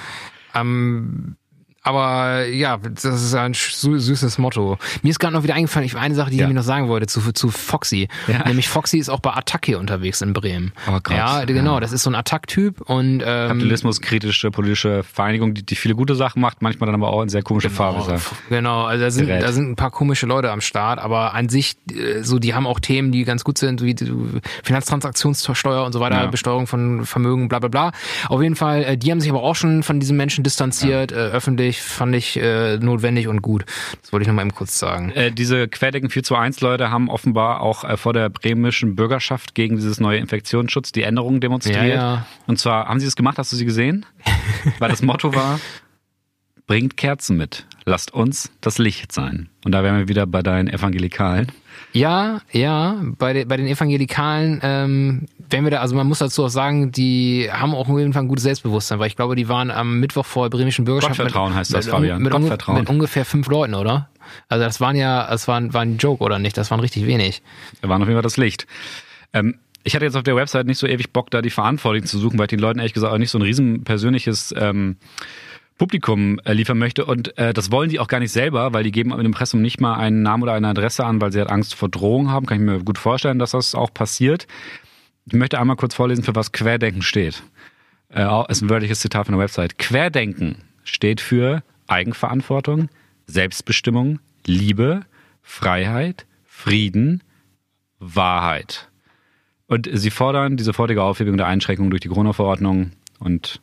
ähm, aber ja, das ist ein sü- süßes Motto. Mir ist gerade noch wieder eingefallen, ich eine Sache, die Ja. ich mir noch sagen wollte, zu, zu Foxy. Ja. Nämlich Foxy ist auch bei Attacke unterwegs in Bremen. Oh Gott, ja, genau, ja. das ist so ein Attack-Typ und ähm, Kapitalismuskritische politische Vereinigung, die, die viele gute Sachen macht, manchmal dann aber auch in sehr komische Fahrwässer. Genau, also da sind, Gerät. da sind ein paar komische Leute am Start, aber an sich, äh, so, die haben auch Themen, die ganz gut sind, wie Finanztransaktionssteuer und so weiter, Ja. Besteuerung von Vermögen, bla bla bla. Auf jeden Fall, äh, die haben sich aber auch schon von diesen Menschen distanziert, äh, öffentlich, fand ich äh, notwendig und gut. Das wollte ich noch mal eben kurz sagen. Äh, diese Querdenken 421-Leute haben offenbar auch äh, vor der bremischen Bürgerschaft gegen dieses neue Infektionsschutz die Änderungen demonstriert. Ja, ja. Und zwar, haben sie das gemacht? Hast du sie gesehen? [laughs] Weil das Motto war, bringt Kerzen mit. Lasst uns das Licht sein. Und da wären wir wieder bei deinen Evangelikalen. Ja, ja, bei, de, bei den Evangelikalen, ähm, wenn wir da, also man muss dazu auch sagen, die haben auch auf jeden Fall ein gutes Selbstbewusstsein, weil ich glaube, die waren am Mittwoch vor der bremischen Bürgerschaft. Gottvertrauen mit, heißt das, mit, Fabian. Mit, Gottvertrauen. mit ungefähr fünf Leuten, oder? Also das waren ja, das waren, war ein Joke, oder nicht? Das waren richtig wenig. Da war auf jeden Fall das Licht. Ähm, ich hatte jetzt auf der Website nicht so ewig Bock, da die Verantwortlichen zu suchen, weil ich den Leuten ehrlich gesagt auch nicht so ein riesen persönliches ähm, Publikum äh, liefern möchte. Und äh, das wollen die auch gar nicht selber, weil die geben im Impressum nicht mal einen Namen oder eine Adresse an, weil sie halt Angst vor Drohung haben. Kann ich mir gut vorstellen, dass das auch passiert. Ich möchte einmal kurz vorlesen, für was Querdenken steht. Äh, ist ein wörtliches Zitat von der Website. Querdenken steht für Eigenverantwortung, Selbstbestimmung, Liebe, Freiheit, Frieden, Wahrheit. Und sie fordern die sofortige Aufhebung der Einschränkungen durch die Corona-Verordnung und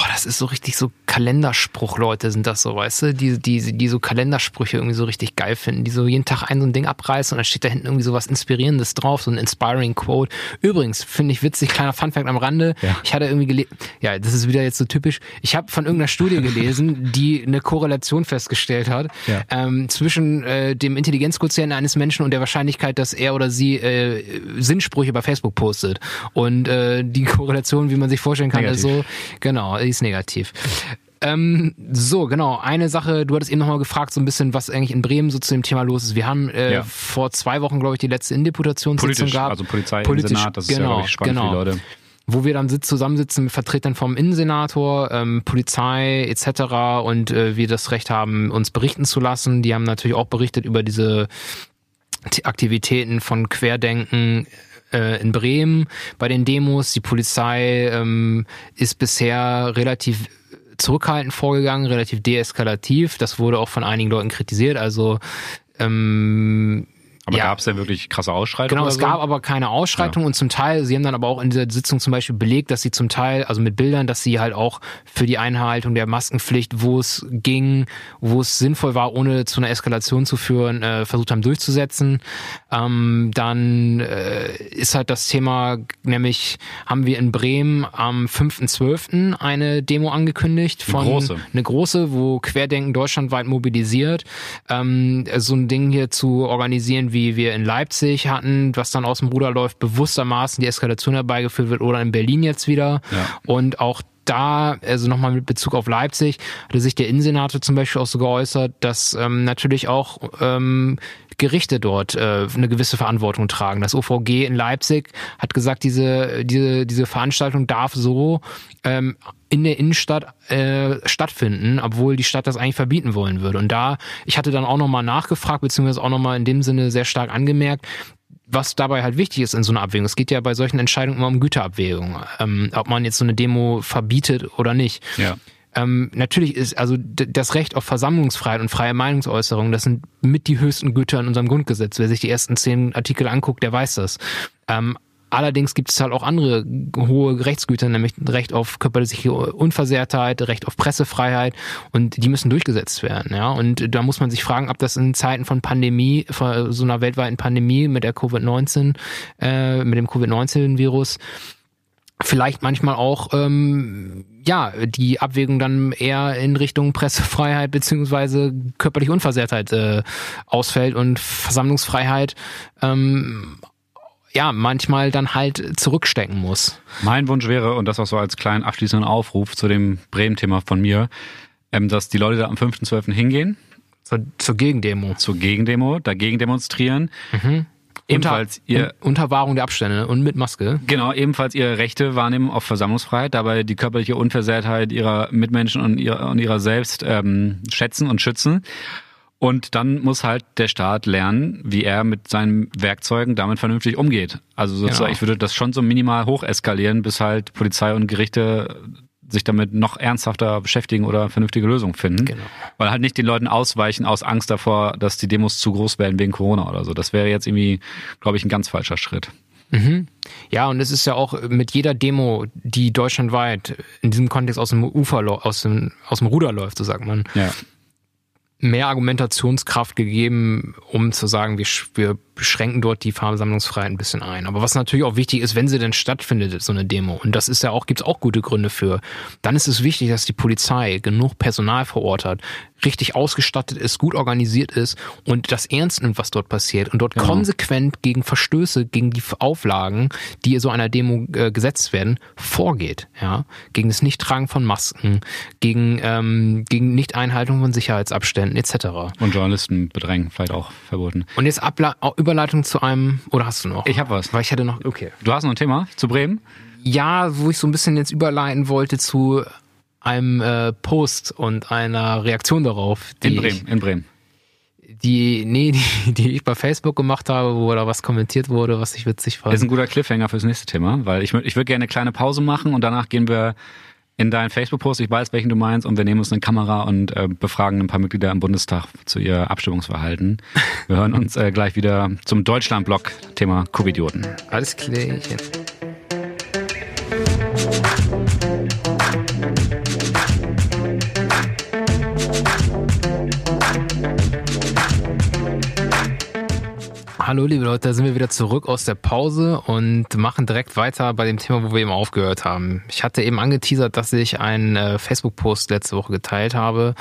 Boah, das ist so richtig so Kalenderspruchleute sind das so, weißt du, die, die, die so Kalendersprüche irgendwie so richtig geil finden, die so jeden Tag ein so ein Ding abreißen und dann steht da hinten irgendwie so was Inspirierendes drauf, so ein Inspiring Quote. Übrigens, finde ich witzig, kleiner Funfact am Rande, ja. ich hatte irgendwie gelesen, ja, das ist wieder jetzt so typisch, ich habe von irgendeiner Studie [laughs] gelesen, die eine Korrelation festgestellt hat ja. ähm, zwischen äh, dem Intelligenzquotienten eines Menschen und der Wahrscheinlichkeit, dass er oder sie äh, Sinnsprüche bei Facebook postet. Und äh, die Korrelation, wie man sich vorstellen kann, negativ. ist so, genau, ist negativ. Ähm, so, genau. Eine Sache, du hattest eben nochmal gefragt, so ein bisschen, was eigentlich in Bremen so zu dem Thema los ist. Wir haben äh, ja. vor zwei Wochen, glaube ich, die letzte Indeputationssitzung gehabt. Also Polizei Politisch, im Senat, das ist genau, ja, ich, spannend genau. für die Leute wo wir dann zusammensitzen mit Vertretern vom Innensenator, ähm, Polizei etc. und äh, wir das Recht haben, uns berichten zu lassen. Die haben natürlich auch berichtet über diese Aktivitäten von Querdenken äh, in Bremen bei den Demos. Die Polizei ähm, ist bisher relativ zurückhaltend vorgegangen, relativ deeskalativ. Das wurde auch von einigen Leuten kritisiert. Also ähm, aber ja. gab es denn wirklich krasse Ausschreitungen? Genau, es so? gab aber keine Ausschreitungen ja. und zum Teil, sie haben dann aber auch in dieser Sitzung zum Beispiel belegt, dass sie zum Teil, also mit Bildern, dass sie halt auch für die Einhaltung der Maskenpflicht, wo es ging, wo es sinnvoll war, ohne zu einer Eskalation zu führen, äh, versucht haben durchzusetzen. Ähm, dann äh, ist halt das Thema, nämlich haben wir in Bremen am 5.12. eine Demo angekündigt von eine große, eine große wo Querdenken deutschlandweit mobilisiert, ähm, so ein Ding hier zu organisieren, wie wir in Leipzig hatten, was dann aus dem Ruder läuft, bewusstermaßen die Eskalation herbeigeführt wird oder in Berlin jetzt wieder. Ja. Und auch da, also nochmal mit Bezug auf Leipzig, hatte sich der Innensenator zum Beispiel auch so geäußert, dass ähm, natürlich auch ähm, Gerichte dort äh, eine gewisse Verantwortung tragen. Das OVG in Leipzig hat gesagt, diese, diese, diese Veranstaltung darf so ähm, in der Innenstadt äh, stattfinden, obwohl die Stadt das eigentlich verbieten wollen würde. Und da, ich hatte dann auch nochmal nachgefragt, beziehungsweise auch nochmal in dem Sinne sehr stark angemerkt, was dabei halt wichtig ist in so einer Abwägung. Es geht ja bei solchen Entscheidungen immer um Güterabwägung, ähm, ob man jetzt so eine Demo verbietet oder nicht. Ja. Ähm, natürlich ist also das Recht auf Versammlungsfreiheit und freie Meinungsäußerung, das sind mit die höchsten Güter in unserem Grundgesetz. Wer sich die ersten zehn Artikel anguckt, der weiß das. Ähm, Allerdings gibt es halt auch andere hohe Rechtsgüter, nämlich Recht auf körperliche Unversehrtheit, Recht auf Pressefreiheit und die müssen durchgesetzt werden. Ja, und da muss man sich fragen, ob das in Zeiten von Pandemie, von so einer weltweiten Pandemie mit der Covid-19, äh, mit dem Covid-19-Virus vielleicht manchmal auch ähm, ja die Abwägung dann eher in Richtung Pressefreiheit beziehungsweise körperliche Unversehrtheit äh, ausfällt und Versammlungsfreiheit ähm, ja manchmal dann halt zurückstecken muss. Mein Wunsch wäre und das auch so als kleinen abschließenden Aufruf zu dem Bremen-Thema von mir, ähm, dass die Leute da am 5.12. hingehen. Zur, zur Gegendemo. Zur Gegendemo, dagegen demonstrieren. Mhm Ebenfalls ihr unter Wahrung der Abstände und mit Maske. Genau, ebenfalls ihre Rechte wahrnehmen auf Versammlungsfreiheit, dabei die körperliche Unversehrtheit ihrer Mitmenschen und ihrer, und ihrer selbst ähm, schätzen und schützen. Und dann muss halt der Staat lernen, wie er mit seinen Werkzeugen damit vernünftig umgeht. Also sozusagen, genau. ich würde das schon so minimal hoch eskalieren, bis halt Polizei und Gerichte sich damit noch ernsthafter beschäftigen oder vernünftige Lösungen finden. Genau. Weil halt nicht den Leuten ausweichen aus Angst davor, dass die Demos zu groß werden wegen Corona oder so. Das wäre jetzt irgendwie, glaube ich, ein ganz falscher Schritt. Mhm. Ja, und es ist ja auch mit jeder Demo, die deutschlandweit in diesem Kontext aus dem Ufer, aus dem, aus dem Ruder läuft, so sagt man, ja. Mehr Argumentationskraft gegeben, um zu sagen, wir, wir beschränken dort die Versammlungsfreiheit ein bisschen ein. Aber was natürlich auch wichtig ist, wenn sie denn stattfindet, so eine Demo, und das ist ja auch, gibt's auch gute Gründe für, dann ist es wichtig, dass die Polizei genug Personal vor Ort hat, richtig ausgestattet ist, gut organisiert ist und das ernst nimmt, was dort passiert und dort genau. konsequent gegen Verstöße, gegen die Auflagen, die so einer Demo äh, gesetzt werden, vorgeht. Ja, gegen das Nichttragen von Masken, gegen ähm, gegen Nichteinhaltung von Sicherheitsabständen etc. Und Journalisten bedrängen vielleicht auch verboten. Und jetzt Abla Überleitung zu einem, oder hast du noch? Ich habe was. Weil ich hätte noch, okay. Du hast noch ein Thema zu Bremen? Ja, wo ich so ein bisschen jetzt überleiten wollte zu einem äh, Post und einer Reaktion darauf. in Bremen, in Bremen. Die, nee, die, die ich bei Facebook gemacht habe, wo da was kommentiert wurde, was ich witzig fand. Das ist ein guter Cliffhanger fürs nächste Thema, weil ich, ich würde gerne eine kleine Pause machen und danach gehen wir in deinen Facebook-Post, ich weiß, welchen du meinst, und wir nehmen uns eine Kamera und äh, befragen ein paar Mitglieder im Bundestag zu ihr Abstimmungsverhalten. Wir hören uns äh, gleich wieder zum Deutschland-Blog, Thema Covidioten. Alles klar. Hallo liebe Leute, da sind wir wieder zurück aus der Pause und machen direkt weiter bei dem Thema, wo wir eben aufgehört haben. Ich hatte eben angeteasert, dass ich einen äh, Facebook-Post letzte Woche geteilt habe,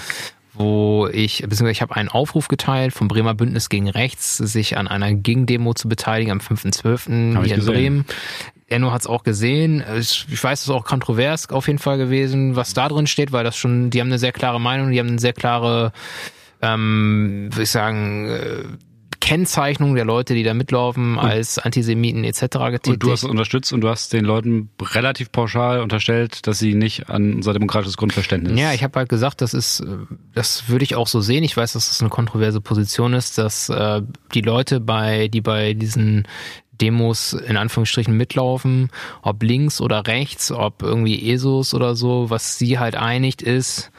wo ich, beziehungsweise ich habe einen Aufruf geteilt vom Bremer Bündnis gegen Rechts, sich an einer Gegendemo zu beteiligen am 5.12. hier in Bremen. Enno hat es auch gesehen. Ich weiß, es ist auch kontrovers auf jeden Fall gewesen, was da drin steht, weil das schon, die haben eine sehr klare Meinung, die haben eine sehr klare, ähm, würde ich sagen, äh, Kennzeichnung der Leute, die da mitlaufen, und, als Antisemiten etc. getätigt. Und du hast es unterstützt und du hast den Leuten relativ pauschal unterstellt, dass sie nicht an unser demokratisches Grundverständnis. Ja, ich habe halt gesagt, das ist, das würde ich auch so sehen. Ich weiß, dass das eine kontroverse Position ist, dass äh, die Leute bei, die bei diesen Demos in Anführungsstrichen mitlaufen, ob links oder rechts, ob irgendwie ESOs oder so, was sie halt einigt ist,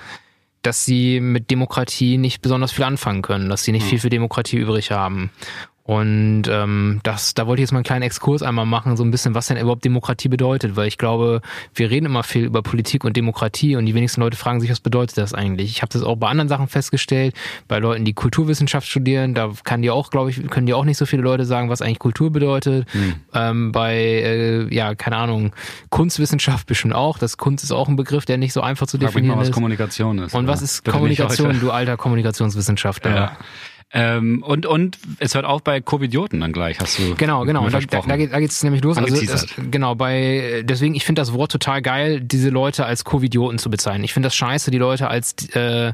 dass sie mit Demokratie nicht besonders viel anfangen können, dass sie nicht viel für Demokratie übrig haben. Und ähm, das, da wollte ich jetzt mal einen kleinen Exkurs einmal machen, so ein bisschen, was denn überhaupt Demokratie bedeutet, weil ich glaube, wir reden immer viel über Politik und Demokratie und die wenigsten Leute fragen sich, was bedeutet das eigentlich? Ich habe das auch bei anderen Sachen festgestellt, bei Leuten, die Kulturwissenschaft studieren, da kann dir auch, glaube ich, können dir auch nicht so viele Leute sagen, was eigentlich Kultur bedeutet. Hm. Ähm, bei, äh, ja, keine Ahnung, Kunstwissenschaft bestimmt auch. Das Kunst ist auch ein Begriff, der nicht so einfach zu definieren mal, was ist. Kommunikation ist. Und was ist Kommunikation, du alter Kommunikationswissenschaftler? Ja. Ähm, und, und es hört auf bei Covidioten dann gleich, hast du Genau, genau. Da, da, da geht es nämlich los. Also das, genau, bei deswegen, ich finde das Wort total geil, diese Leute als Covidioten zu bezeichnen. Ich finde das scheiße, die Leute als äh,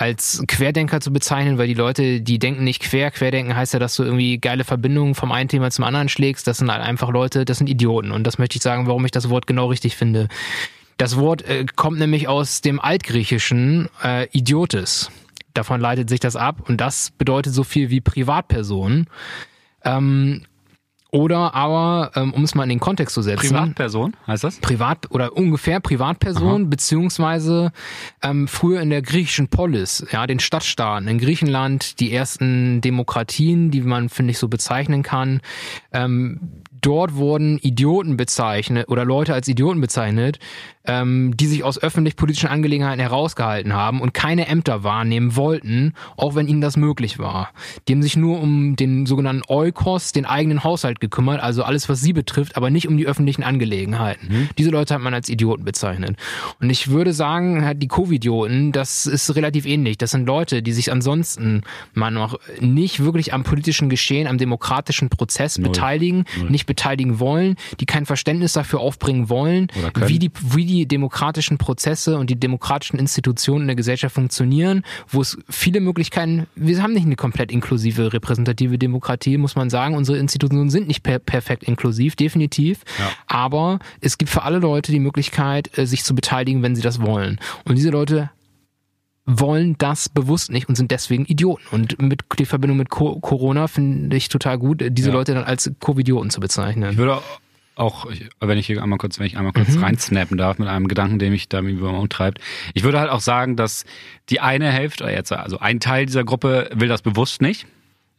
als Querdenker zu bezeichnen, weil die Leute, die denken nicht quer. Querdenken heißt ja, dass du irgendwie geile Verbindungen vom einen Thema zum anderen schlägst. Das sind halt einfach Leute, das sind Idioten. Und das möchte ich sagen, warum ich das Wort genau richtig finde. Das Wort äh, kommt nämlich aus dem Altgriechischen äh, Idiotes. Davon leitet sich das ab und das bedeutet so viel wie Privatperson. Ähm, oder aber, ähm, um es mal in den Kontext zu setzen. Privatperson heißt das? Privat oder ungefähr Privatperson, Aha. beziehungsweise ähm, früher in der griechischen Polis, ja, den Stadtstaaten in Griechenland, die ersten Demokratien, die man, finde ich, so bezeichnen kann. Ähm, dort wurden Idioten bezeichnet oder Leute als Idioten bezeichnet, ähm, die sich aus öffentlich-politischen Angelegenheiten herausgehalten haben und keine Ämter wahrnehmen wollten, auch wenn ihnen das möglich war. Die haben sich nur um den sogenannten Eukos, den eigenen Haushalt gekümmert, also alles, was sie betrifft, aber nicht um die öffentlichen Angelegenheiten. Mhm. Diese Leute hat man als Idioten bezeichnet. Und ich würde sagen, die Covidioten, das ist relativ ähnlich. Das sind Leute, die sich ansonsten mal noch nicht wirklich am politischen Geschehen, am demokratischen Prozess Null. beteiligen, Null. nicht beteiligen wollen, die kein Verständnis dafür aufbringen wollen, wie die, wie die demokratischen Prozesse und die demokratischen Institutionen in der Gesellschaft funktionieren, wo es viele Möglichkeiten, wir haben nicht eine komplett inklusive repräsentative Demokratie, muss man sagen. Unsere Institutionen sind nicht per perfekt inklusiv, definitiv. Ja. Aber es gibt für alle Leute die Möglichkeit, äh, sich zu beteiligen, wenn sie das wollen. Und diese Leute wollen das bewusst nicht und sind deswegen Idioten. Und mit die Verbindung mit Co Corona finde ich total gut, diese ja. Leute dann als Covidioten zu bezeichnen. Ich würde auch, wenn ich hier einmal kurz, wenn ich einmal kurz mhm. reinsnappen darf mit einem Gedanken, der mich da umtreibt. Ich würde halt auch sagen, dass die eine Hälfte, jetzt also ein Teil dieser Gruppe will das bewusst nicht.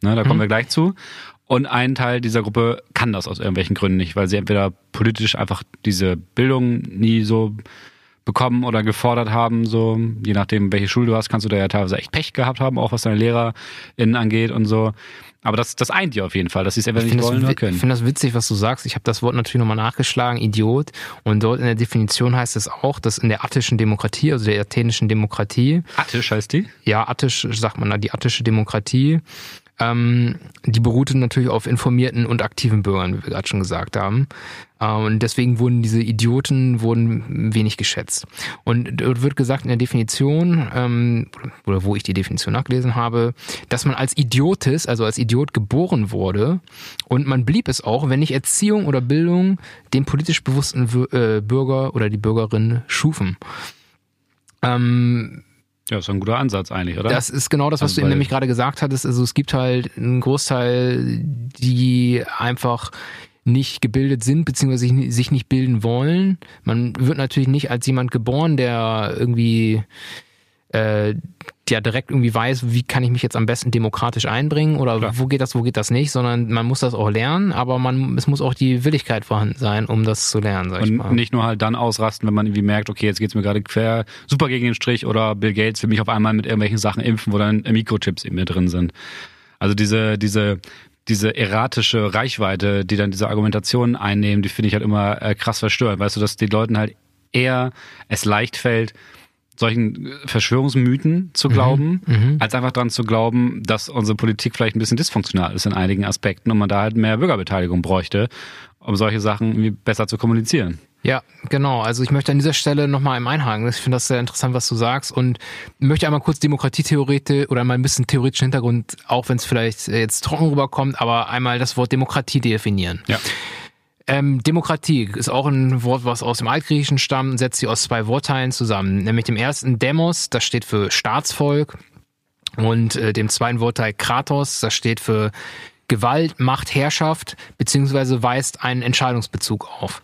Ne, da kommen mhm. wir gleich zu. Und ein Teil dieser Gruppe kann das aus irgendwelchen Gründen nicht, weil sie entweder politisch einfach diese Bildung nie so bekommen oder gefordert haben, so je nachdem, welche Schule du hast, kannst du da ja teilweise echt Pech gehabt haben, auch was deine LehrerInnen angeht und so. Aber das, das eint ihr auf jeden Fall, dass sie es einfach nicht wollen oder können. Ich finde das witzig, was du sagst. Ich habe das Wort natürlich nochmal nachgeschlagen, Idiot. Und dort in der Definition heißt es auch, dass in der attischen Demokratie, also der athenischen Demokratie. Attisch heißt die? Ja, attisch sagt man da, die attische Demokratie. Ähm, die beruhte natürlich auf informierten und aktiven Bürgern, wie wir gerade schon gesagt haben. Ähm, und deswegen wurden diese Idioten wurden wenig geschätzt. Und dort wird gesagt in der Definition, ähm, oder wo ich die Definition nachgelesen habe, dass man als Idiotis, also als Idiot geboren wurde und man blieb es auch, wenn nicht Erziehung oder Bildung den politisch bewussten äh, Bürger oder die Bürgerin schufen. Ähm, ja, ist ein guter Ansatz eigentlich, oder? Das ist genau das, was also, du eben nämlich gerade gesagt hattest. Also es gibt halt einen Großteil, die einfach nicht gebildet sind, beziehungsweise sich nicht bilden wollen. Man wird natürlich nicht als jemand geboren, der irgendwie äh, ja direkt irgendwie weiß, wie kann ich mich jetzt am besten demokratisch einbringen oder Klar. wo geht das, wo geht das nicht, sondern man muss das auch lernen, aber man, es muss auch die Willigkeit vorhanden sein, um das zu lernen, sag Und ich mal. nicht nur halt dann ausrasten, wenn man irgendwie merkt, okay, jetzt geht's mir gerade quer, super gegen den Strich oder Bill Gates will mich auf einmal mit irgendwelchen Sachen impfen, wo dann Mikrochips in mir drin sind. Also diese, diese diese erratische Reichweite, die dann diese Argumentationen einnehmen, die finde ich halt immer äh, krass verstörend. Weißt du, dass die Leuten halt eher es leicht fällt, solchen Verschwörungsmythen zu glauben, mhm, als einfach daran zu glauben, dass unsere Politik vielleicht ein bisschen dysfunktional ist in einigen Aspekten und man da halt mehr Bürgerbeteiligung bräuchte, um solche Sachen besser zu kommunizieren. Ja, genau. Also ich möchte an dieser Stelle nochmal im Einhaken. Ich finde das sehr interessant, was du sagst und möchte einmal kurz Demokratietheoretik oder mal ein bisschen theoretischen Hintergrund, auch wenn es vielleicht jetzt trocken rüberkommt, aber einmal das Wort Demokratie definieren. Ja. Ähm, Demokratie ist auch ein Wort, was aus dem Altgriechischen stammt, setzt sich aus zwei Wortteilen zusammen. Nämlich dem ersten Demos, das steht für Staatsvolk, und äh, dem zweiten Wortteil Kratos, das steht für Gewalt, Macht, Herrschaft, beziehungsweise weist einen Entscheidungsbezug auf.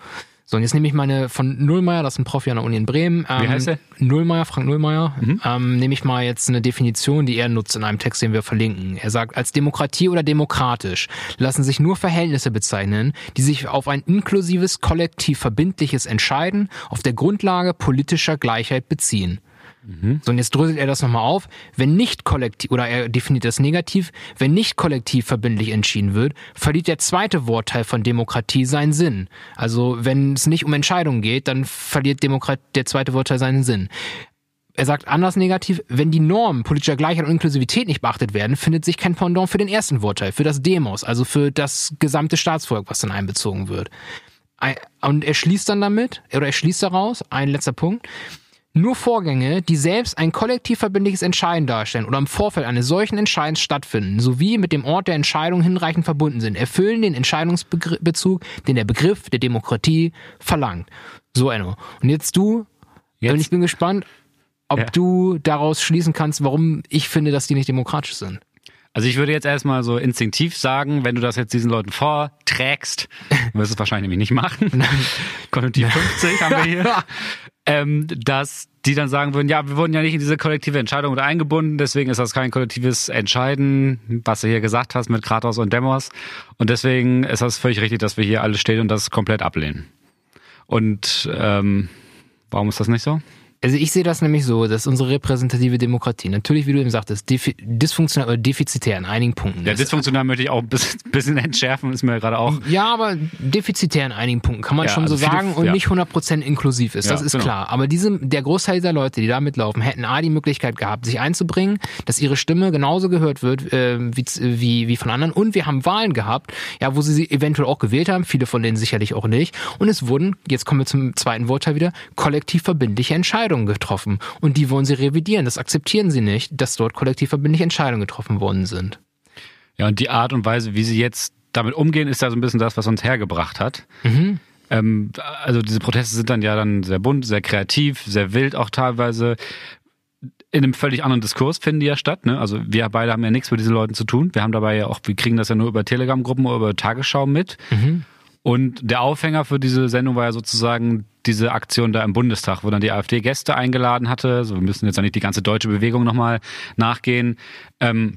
So, und jetzt nehme ich meine von Nullmeier, das ist ein Profi an der Uni in Bremen. Ähm, Wie heißt der? Nullmeier, Frank Nullmeier. Mhm. Ähm, nehme ich mal jetzt eine Definition, die er nutzt in einem Text, den wir verlinken. Er sagt, als Demokratie oder demokratisch lassen sich nur Verhältnisse bezeichnen, die sich auf ein inklusives, kollektiv verbindliches Entscheiden auf der Grundlage politischer Gleichheit beziehen. Mhm. So, und jetzt dröselt er das nochmal auf. Wenn nicht kollektiv, oder er definiert das negativ, wenn nicht kollektiv verbindlich entschieden wird, verliert der zweite Wortteil von Demokratie seinen Sinn. Also, wenn es nicht um Entscheidungen geht, dann verliert Demokrat der zweite Wortteil seinen Sinn. Er sagt anders negativ, wenn die Normen politischer Gleichheit und Inklusivität nicht beachtet werden, findet sich kein Pendant für den ersten Wortteil, für das Demos, also für das gesamte Staatsvolk, was dann einbezogen wird. Und er schließt dann damit, oder er schließt daraus, ein letzter Punkt, nur Vorgänge, die selbst ein kollektiv verbindliches Entscheiden darstellen oder im Vorfeld eines solchen Entscheidens stattfinden, sowie mit dem Ort der Entscheidung hinreichend verbunden sind, erfüllen den Entscheidungsbezug, den der Begriff der Demokratie verlangt. So, Enno. Und jetzt du, jetzt? und ich bin gespannt, ob ja. du daraus schließen kannst, warum ich finde, dass die nicht demokratisch sind. Also ich würde jetzt erstmal so instinktiv sagen, wenn du das jetzt diesen Leuten vorträgst, [laughs] wirst du es wahrscheinlich nämlich nicht machen. [laughs] Konjunktiv 50 haben wir hier. [laughs] ähm, dass die dann sagen würden, ja, wir wurden ja nicht in diese kollektive Entscheidung mit eingebunden, deswegen ist das kein kollektives Entscheiden, was du hier gesagt hast mit Kratos und Demos. Und deswegen ist das völlig richtig, dass wir hier alle stehen und das komplett ablehnen. Und ähm, warum ist das nicht so? Also ich sehe das nämlich so, dass unsere repräsentative Demokratie natürlich, wie du eben sagtest, dysfunktional oder defizitär in einigen Punkten Ja, dysfunktional möchte ich auch ein [laughs] bisschen entschärfen, ist mir gerade auch. Ja, aber defizitär in einigen Punkten kann man ja, schon also so viele, sagen und ja. nicht 100% inklusiv ist, das ist genau. klar. Aber diese, der Großteil dieser Leute, die da mitlaufen, hätten A, die Möglichkeit gehabt, sich einzubringen, dass ihre Stimme genauso gehört wird äh, wie, wie, wie von anderen und wir haben Wahlen gehabt, ja, wo sie sie eventuell auch gewählt haben, viele von denen sicherlich auch nicht und es wurden, jetzt kommen wir zum zweiten Wortteil wieder, kollektiv verbindliche Entscheidungen Entscheidungen getroffen und die wollen sie revidieren. Das akzeptieren sie nicht, dass dort kollektiv verbindliche Entscheidungen getroffen worden sind. Ja, und die Art und Weise, wie sie jetzt damit umgehen, ist ja so ein bisschen das, was uns hergebracht hat. Mhm. Ähm, also diese Proteste sind dann ja dann sehr bunt, sehr kreativ, sehr wild auch teilweise. In einem völlig anderen Diskurs finden die ja statt. Ne? Also wir beide haben ja nichts mit diesen Leuten zu tun. Wir haben dabei ja auch, wir kriegen das ja nur über Telegram-Gruppen oder über Tagesschau mit. Mhm. Und der Aufhänger für diese Sendung war ja sozusagen diese Aktion da im Bundestag, wo dann die AfD Gäste eingeladen hatte. So, wir müssen jetzt ja nicht die ganze deutsche Bewegung nochmal nachgehen. Ähm,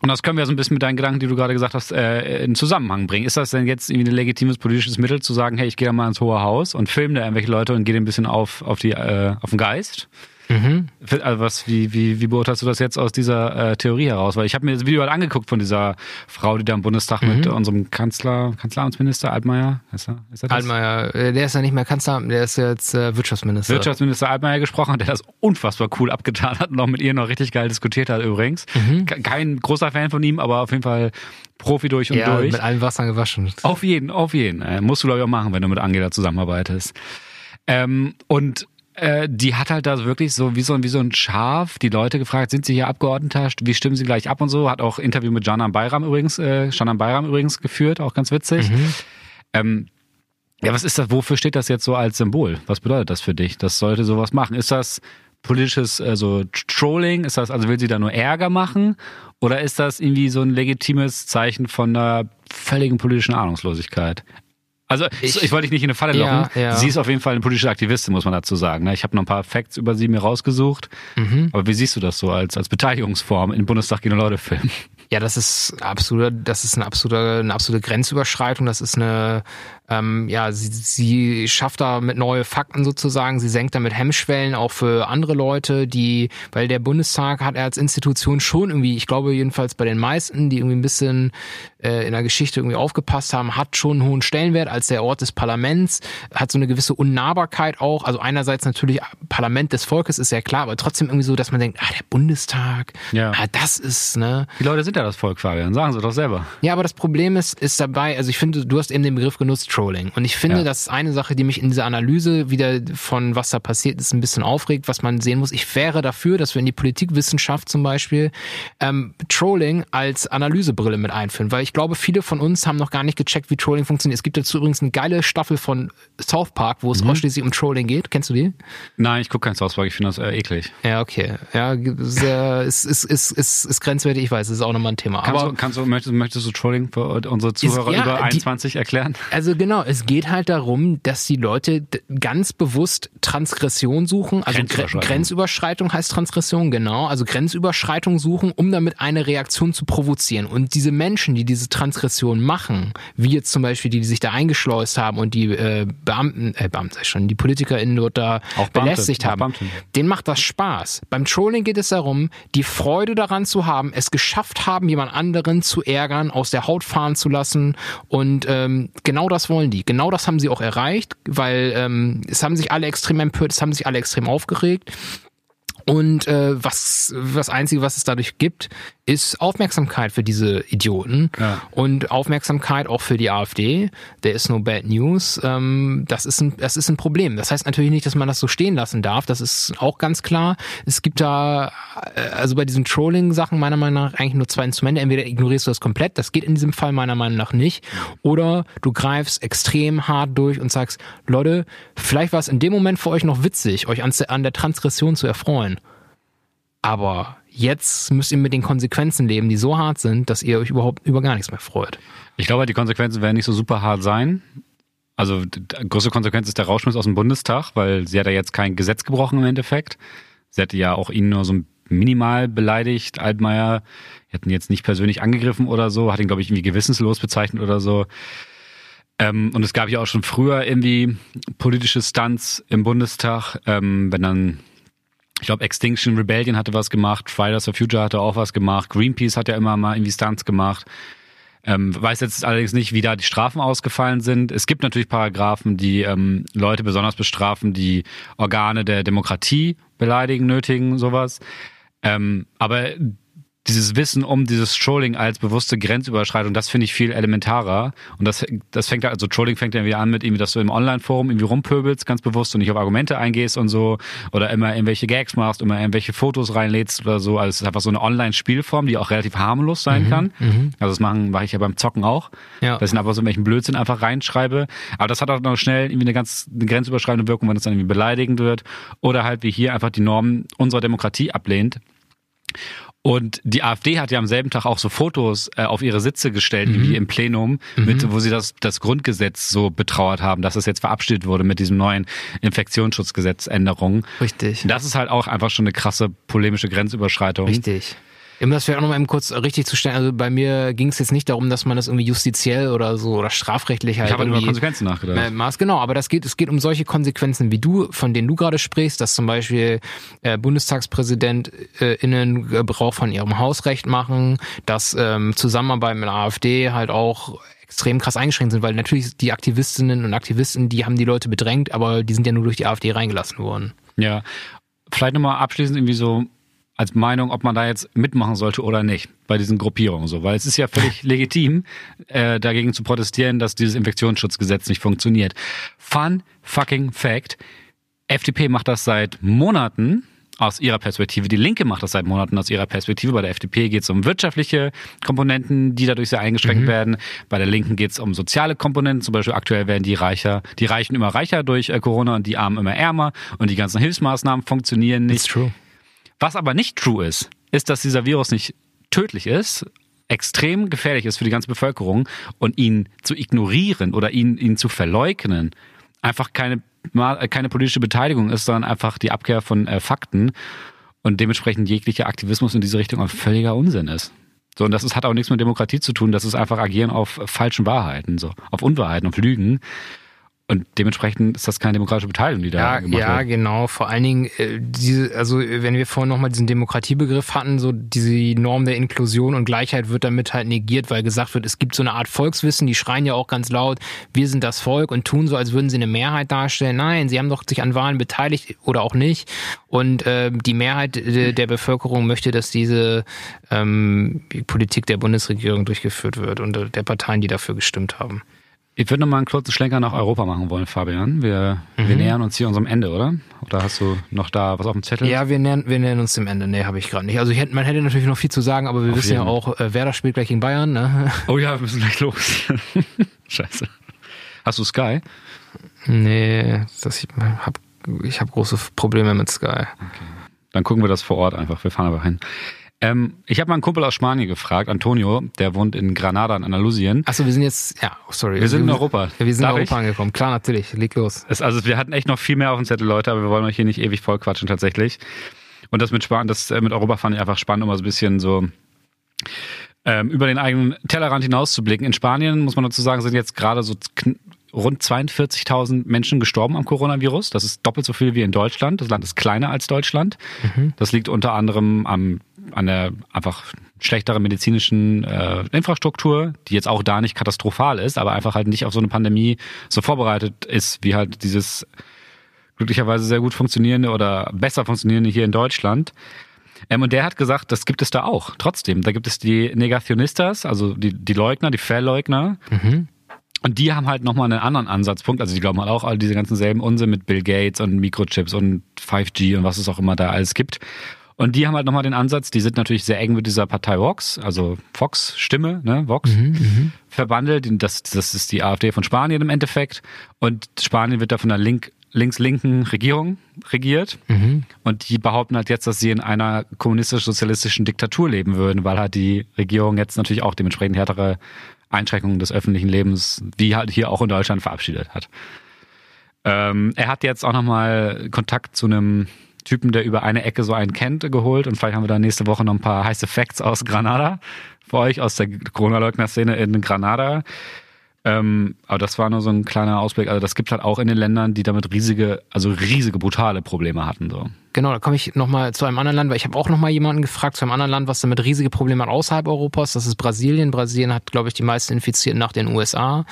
und das können wir so ein bisschen mit deinen Gedanken, die du gerade gesagt hast, äh, in Zusammenhang bringen. Ist das denn jetzt irgendwie ein legitimes politisches Mittel zu sagen, hey, ich gehe da mal ins Hohe Haus und filme da irgendwelche Leute und gehe ein bisschen auf, auf, die, äh, auf den Geist? Mhm. Also was, wie, wie, wie beurteilst du das jetzt aus dieser äh, Theorie heraus? Weil ich habe mir das Video halt angeguckt von dieser Frau, die da im Bundestag mhm. mit unserem Kanzler, Kanzleramtsminister Altmaier, ist er, ist er das? Altmaier, äh, der ist ja nicht mehr Kanzler, der ist jetzt äh, Wirtschaftsminister. Wirtschaftsminister Altmaier gesprochen hat, der das unfassbar cool abgetan hat und auch mit ihr noch richtig geil diskutiert hat übrigens. Mhm. Kein großer Fan von ihm, aber auf jeden Fall Profi durch und ja, durch. mit allen Wassern gewaschen. Auf jeden, auf jeden. Äh, musst du glaube ich auch machen, wenn du mit Angela zusammenarbeitest. Ähm, und äh, die hat halt da wirklich so wie so, wie so ein Schaf die Leute gefragt, sind sie hier Abgeordneter, wie stimmen sie gleich ab und so. Hat auch Interview mit Canan Bayram übrigens, äh, Canan Bayram übrigens geführt, auch ganz witzig. Mhm. Ähm, ja, was ist das, wofür steht das jetzt so als Symbol? Was bedeutet das für dich? Das sollte sowas machen. Ist das politisches äh, so Trolling? Ist das, also will sie da nur Ärger machen? Oder ist das irgendwie so ein legitimes Zeichen von einer völligen politischen Ahnungslosigkeit? Also ich, ich wollte dich nicht in eine Falle locken. Ja, ja. Sie ist auf jeden Fall eine politische Aktivistin, muss man dazu sagen. Ne? Ich habe noch ein paar Facts über sie mir rausgesucht. Mhm. Aber wie siehst du das so als, als Beteiligungsform in Bundestag gegen Leute filmen? Ja, das ist absolut, das ist eine absolute, eine absolute Grenzüberschreitung. Das ist eine, ähm, ja, sie, sie schafft da mit neue Fakten sozusagen. Sie senkt damit Hemmschwellen auch für andere Leute, die, weil der Bundestag hat er als Institution schon irgendwie, ich glaube jedenfalls bei den meisten, die irgendwie ein bisschen äh, in der Geschichte irgendwie aufgepasst haben, hat schon einen hohen Stellenwert als der Ort des Parlaments, hat so eine gewisse Unnahbarkeit auch. Also einerseits natürlich Parlament des Volkes ist ja klar, aber trotzdem irgendwie so, dass man denkt, ah, der Bundestag, Ja. ah, das ist, ne? Die Leute sind ja das Volk, Fabian. Sagen sie doch selber. Ja, aber das Problem ist, ist dabei, also ich finde, du hast eben den Begriff genutzt, Trolling. Und ich finde, Ja. das ist eine Sache, die mich in dieser Analyse wieder von was da passiert ist, ein bisschen aufregt, was man sehen muss. Ich wäre dafür, dass wir in die Politikwissenschaft zum Beispiel ähm, Trolling als Analysebrille mit einführen, weil ich glaube, viele von uns haben noch gar nicht gecheckt, wie Trolling funktioniert. Es gibt dazu übrigens eine geile Staffel von South Park, wo es Mhm. ausschließlich um Trolling geht. Kennst du die? Nein, ich gucke kein South Park. Ich finde das äh, eklig. Ja, okay. Ja, sehr, ist, ist, ist, ist, ist grenzwertig, ich weiß, das ist auch nochmal ein Thema. Kannst, aber du, kannst du, möchtest, möchtest du Trolling für unsere Zuhörer ja, über die- 21 erklären? Also genau, es geht halt darum, dass die Leute ganz bewusst Transgression suchen, also Grenzüberschreitung. Gre- Grenzüberschreitung heißt Transgression, genau, also Grenzüberschreitung suchen, um damit eine Reaktion zu provozieren. Und diese Menschen, die diese Transgression machen, wie jetzt zum Beispiel die, die sich da eingeschleust haben und die äh, Beamten, äh, Beamten ich schon, die PolitikerInnen dort da Auch Beamte, belästigt auch haben, Beamte. denen macht das Spaß. Beim Trolling geht es darum, die Freude daran zu haben, es geschafft haben, jemand anderen zu ärgern, aus der Haut fahren zu lassen. Und ähm, genau das wollen die. Genau das haben sie auch erreicht, weil ähm, es haben sich alle extrem empört, es haben sich alle extrem aufgeregt. Und äh, was das Einzige, was es dadurch gibt, ist Aufmerksamkeit für diese Idioten Ja. und Aufmerksamkeit auch für die AfD. There is no bad news. Ähm, das ist ein das ist ein Problem. Das heißt natürlich nicht, dass man das so stehen lassen darf. Das ist auch ganz klar. Es gibt da äh, also bei diesen Trolling-Sachen meiner Meinung nach eigentlich nur zwei Instrumente. Entweder ignorierst du das komplett, das geht in diesem Fall meiner Meinung nach nicht, oder du greifst extrem hart durch und sagst, Leute, vielleicht war es in dem Moment für euch noch witzig, euch an, an der Transgression zu erfreuen. Aber jetzt müsst ihr mit den Konsequenzen leben, die so hart sind, dass ihr euch überhaupt über gar nichts mehr freut. Ich glaube, die Konsequenzen werden nicht so super hart sein. Also die größte Konsequenz ist der Rauschmiss aus dem Bundestag, weil sie hat ja jetzt kein Gesetz gebrochen im Endeffekt. Sie hatte ja auch ihn nur so minimal beleidigt. Altmaier hätten jetzt nicht persönlich angegriffen oder so, hat ihn, glaube ich, irgendwie gewissenslos bezeichnet oder so. Ähm, und es gab ja auch schon früher irgendwie politische Stunts im Bundestag, ähm, wenn dann ich glaube, Extinction Rebellion hatte was gemacht, Fridays for Future hatte auch was gemacht, Greenpeace hat ja immer mal irgendwie Stunts gemacht. Ähm, weiß jetzt allerdings nicht, wie da die Strafen ausgefallen sind. Es gibt natürlich Paragraphen, die ähm, Leute besonders bestrafen, die Organe der Demokratie beleidigen, nötigen, sowas. Ähm, aber dieses Wissen um dieses Trolling als bewusste Grenzüberschreitung, das finde ich viel elementarer. Und das, das fängt also Trolling fängt dann wieder an mit irgendwie, dass du im Online-Forum irgendwie rumpöbelst, ganz bewusst und nicht auf Argumente eingehst und so. Oder immer irgendwelche Gags machst, immer irgendwelche Fotos reinlädst oder so. Also es ist einfach so eine Online-Spielform, die auch relativ harmlos sein kann. Also das machen, mache ich ja beim Zocken auch. Ja. Dass ich einfach so irgendwelchen Blödsinn einfach reinschreibe. Aber das hat auch noch schnell irgendwie eine ganz eine grenzüberschreitende Wirkung, wenn es dann irgendwie beleidigend wird. Oder halt wie hier einfach die Normen unserer Demokratie ablehnt. Und die AfD hat ja am selben Tag auch so Fotos äh, auf ihre Sitze gestellt, irgendwie im Plenum, mit, wo sie das, das Grundgesetz so betrauert haben, dass es jetzt verabschiedet wurde mit diesem neuen Infektionsschutzgesetzänderung. Richtig. Das ist halt auch einfach schon eine krasse polemische Grenzüberschreitung. Richtig. Um das vielleicht auch nochmal eben kurz richtig zu stellen, also bei mir ging es jetzt nicht darum, dass man das irgendwie justiziell oder so oder strafrechtlich halt Ich habe halt über Konsequenzen nachgedacht. äh, Maß, genau, aber das geht, es geht um solche Konsequenzen wie du, von denen du gerade sprichst, dass zum Beispiel äh, BundestagspräsidentInnen Gebrauch von ihrem Hausrecht machen, dass ähm, Zusammenarbeit mit der AfD halt auch extrem krass eingeschränkt sind, weil natürlich die Aktivistinnen und Aktivisten, die haben die Leute bedrängt, aber die sind ja nur durch die AfD reingelassen worden. Ja. Vielleicht nochmal abschließend irgendwie so als Meinung, ob man da jetzt mitmachen sollte oder nicht bei diesen Gruppierungen so, weil es ist ja völlig [laughs] legitim, äh, dagegen zu protestieren, dass dieses Infektionsschutzgesetz nicht funktioniert. Fun fucking Fact: FDP macht das seit Monaten aus ihrer Perspektive. Die Linke macht das seit Monaten aus ihrer Perspektive. Bei der FDP geht es um wirtschaftliche Komponenten, die dadurch sehr eingeschränkt werden. Bei der Linken geht es um soziale Komponenten. Zum Beispiel aktuell werden die reicher, die Reichen immer reicher durch äh, Corona und die Armen immer ärmer und die ganzen Hilfsmaßnahmen funktionieren nicht. true. Was aber nicht true ist, ist, dass dieser Virus nicht tödlich ist, extrem gefährlich ist für die ganze Bevölkerung und ihn zu ignorieren oder ihn, ihn zu verleugnen einfach keine, ma- keine politische Beteiligung ist, sondern einfach die Abkehr von äh, Fakten und dementsprechend jeglicher Aktivismus in diese Richtung ein völliger Unsinn ist. So, und das ist, hat auch nichts mit Demokratie zu tun. Das ist einfach agieren auf falschen Wahrheiten, so, auf Unwahrheiten, auf Lügen. Und dementsprechend ist das keine demokratische Beteiligung, die da ja, gemacht ja, wird. genau. Vor allen Dingen, äh, diese, also wenn wir vorhin nochmal diesen Demokratiebegriff hatten, so diese Norm der Inklusion und Gleichheit wird damit halt negiert, weil gesagt wird, es gibt so eine Art Volkswissen, die schreien ja auch ganz laut, wir sind das Volk und tun so, als würden sie eine Mehrheit darstellen. Nein, sie haben doch sich an Wahlen beteiligt oder auch nicht. Und äh, die Mehrheit de, der Bevölkerung möchte, dass diese ähm, Politik der Bundesregierung durchgeführt wird und äh, der Parteien, die dafür gestimmt haben. Ich würde noch mal einen kurzen Schlenker nach Europa machen wollen, Fabian. Wir, Mhm. wir nähern uns hier unserem Ende, oder? Oder hast du noch da was auf dem Zettel? Ja, wir nähern, wir nähern uns dem Ende. Nee, habe ich gerade nicht. Also hätte, man hätte natürlich noch viel zu sagen, aber wir Auf wissen ja auch, äh, Werder spielt gleich gegen Bayern. Ne? [laughs] Oh ja, wir müssen gleich los. [laughs] Scheiße. Hast du Sky? Nee, das, ich habe ich hab große Probleme mit Sky. Dann gucken wir das vor Ort einfach. Wir fahren einfach hin. Ähm, ich habe mal einen Kumpel aus Spanien gefragt, Antonio, der wohnt in Granada in Andalusien. Achso, wir sind jetzt, ja, oh, sorry. Wir sind in Europa. Ja, wir sind in Darf Europa ich? angekommen. Klar, natürlich. Leg los. Es, also wir hatten echt noch viel mehr auf dem Zettel, Leute, aber wir wollen euch hier nicht ewig voll quatschen tatsächlich. Und das mit Spanien, das äh, mit Europa fand ich einfach spannend, um mal so ein bisschen so ähm, über den eigenen Tellerrand hinauszublicken. In Spanien, muss man dazu sagen, sind jetzt gerade so rund 42.000 Menschen gestorben am Coronavirus. Das ist doppelt so viel wie in Deutschland. Das Land ist kleiner als Deutschland. Das liegt unter anderem am, an der einfach schlechteren medizinischen äh, Infrastruktur, die jetzt auch da nicht katastrophal ist, aber einfach halt nicht auf so eine Pandemie so vorbereitet ist, wie halt dieses glücklicherweise sehr gut funktionierende oder besser funktionierende hier in Deutschland. Ähm, und der hat gesagt, das gibt es da auch. Trotzdem, da gibt es die Negationistas, also die, die Leugner, die Verleugner. Und die haben halt nochmal einen anderen Ansatzpunkt. Also die glauben halt auch all diese ganzen selben Unsinn mit Bill Gates und Mikrochips und 5G und was es auch immer da alles gibt. Und die haben halt nochmal den Ansatz, die sind natürlich sehr eng mit dieser Partei Vox, also Vox Stimme, ne, Vox, verbandelt. Das, das ist die AfD von Spanien im Endeffekt. Und Spanien wird da von einer Link, links-linken Regierung regiert. Und die behaupten halt jetzt, dass sie in einer kommunistisch-sozialistischen Diktatur leben würden, weil halt die Regierung jetzt natürlich auch dementsprechend härtere Einschränkungen des öffentlichen Lebens, wie halt hier auch in Deutschland verabschiedet hat. Ähm, er hat jetzt auch nochmal Kontakt zu einem Typen, der über eine Ecke so einen kennt, geholt. Und vielleicht haben wir da nächste Woche noch ein paar heiße Facts aus Granada für euch, aus der Corona-Leugner-Szene in Granada. Ähm, aber das war nur so ein kleiner Ausblick. Also das gibt halt auch in den Ländern, die damit riesige, also riesige, brutale Probleme hatten. So. Genau, da komme ich nochmal zu einem anderen Land, weil ich habe auch nochmal jemanden gefragt zu einem anderen Land, was damit riesige Probleme hat außerhalb Europas. Das ist Brasilien. Brasilien hat, glaube ich, die meisten Infizierten nach den USA.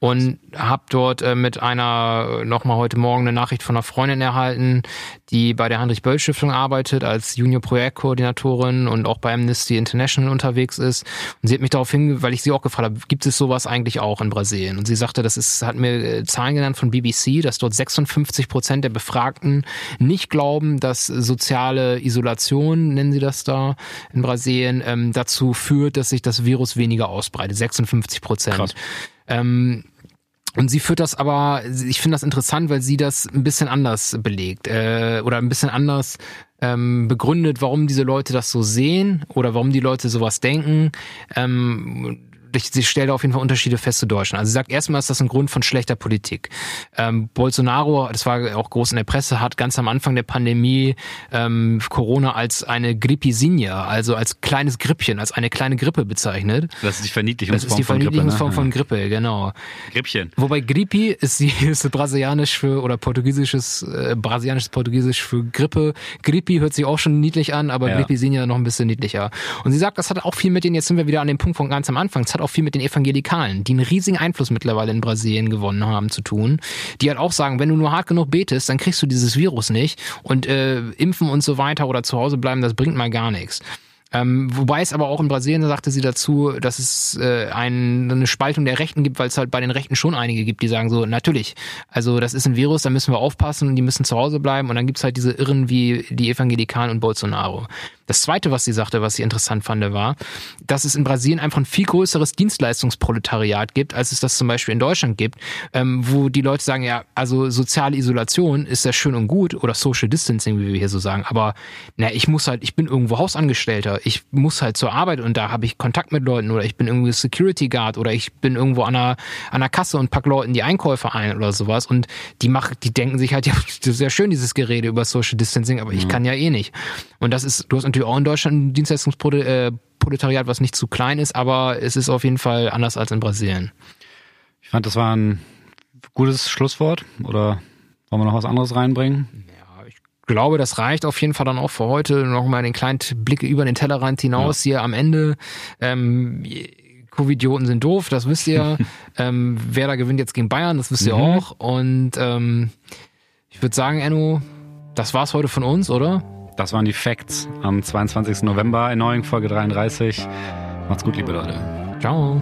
Und habe dort äh, mit einer, nochmal heute Morgen eine Nachricht von einer Freundin erhalten, die bei der Heinrich-Böll-Stiftung arbeitet, als Junior-Projektkoordinatorin und auch bei Amnesty International unterwegs ist. Und sie hat mich darauf hingewiesen, weil ich sie auch gefragt habe, gibt es sowas eigentlich auch in Brasilien? Und sie sagte, das ist, hat mir äh, Zahlen genannt von BBC, dass dort 56 Prozent der Befragten nicht glauben, dass soziale Isolation, nennen sie das da in Brasilien, ähm, dazu führt, dass sich das Virus weniger ausbreitet. 56 Prozent. Ähm, und sie führt das aber, ich finde das interessant, weil sie das ein bisschen anders belegt äh, oder ein bisschen anders ähm, begründet, warum diese Leute das so sehen oder warum die Leute sowas denken. Ähm, sie stellt auf jeden Fall Unterschiede fest zu Deutschland. Also sie sagt erstmal ist das ein Grund von schlechter Politik. Ähm, Bolsonaro, das war auch groß in der Presse, hat ganz am Anfang der Pandemie ähm, Corona als eine Grippisinha, also als kleines Grippchen, als eine kleine Grippe bezeichnet. Das ist die Das Verniedlichungsform ist die von Grippe. Verniedlichungsform Ne? von Grippe, genau. Grippchen. Wobei Grippi ist, die, [laughs] ist brasilianisch für oder portugiesisches äh, brasilianisches Portugiesisch für Grippe. Grippi hört sich auch schon niedlich an, aber Ja. Grippi sind ja noch ein bisschen niedlicher. Und sie sagt, das hat auch viel mit den jetzt sind wir wieder an dem Punkt von ganz am Anfang. Es hat auch viel mit den Evangelikalen, die einen riesigen Einfluss mittlerweile in Brasilien gewonnen haben zu tun. Die halt auch sagen, wenn du nur hart genug betest, dann kriegst du dieses Virus nicht und äh, impfen und so weiter oder zu Hause bleiben, das bringt mal gar nichts. Ähm, wobei es aber auch in Brasilien, sagte sie dazu, dass es äh, ein, eine Spaltung der Rechten gibt, weil es halt bei den Rechten schon einige gibt, die sagen so, natürlich, also das ist ein Virus, da müssen wir aufpassen und die müssen zu Hause bleiben und dann gibt's halt diese Irren wie die Evangelikalen und Bolsonaro. Das zweite, was sie sagte, was sie interessant fand, war, dass es in Brasilien einfach ein viel größeres Dienstleistungsproletariat gibt, als es das zum Beispiel in Deutschland gibt, ähm, wo die Leute sagen, ja, also soziale Isolation ist ja schön und gut oder Social Distancing, wie wir hier so sagen, aber na, ich muss halt, ich bin irgendwo Hausangestellter, ich muss halt zur Arbeit und da habe ich Kontakt mit Leuten oder ich bin irgendwie Security Guard oder ich bin irgendwo an einer, an einer Kasse und pack Leuten die Einkäufe ein oder sowas und die machen, die denken sich halt, [laughs] ja, das ist ja schön, dieses Gerede über Social Distancing, aber ich kann ja eh nicht. Und das ist, du hast natürlich natürlich auch in Deutschland ein Dienstleistungsproletariat, was nicht zu klein ist, aber es ist auf jeden Fall anders als in Brasilien. Ich fand, das war ein gutes Schlusswort. Oder wollen wir noch was anderes reinbringen? Ja, ich glaube, das reicht auf jeden Fall dann auch für heute. Nochmal den kleinen Blick über den Tellerrand hinaus ja. hier am Ende. Ähm, Covidioten sind doof, das wisst ihr. [laughs] ähm, Werder gewinnt jetzt gegen Bayern, das wisst ihr mhm. auch. Und ähm, ich würde sagen, Enno, das war's heute von uns, oder? Das waren die Facts am 22. November in neuen Folge 33. Macht's gut, liebe Leute. Ciao.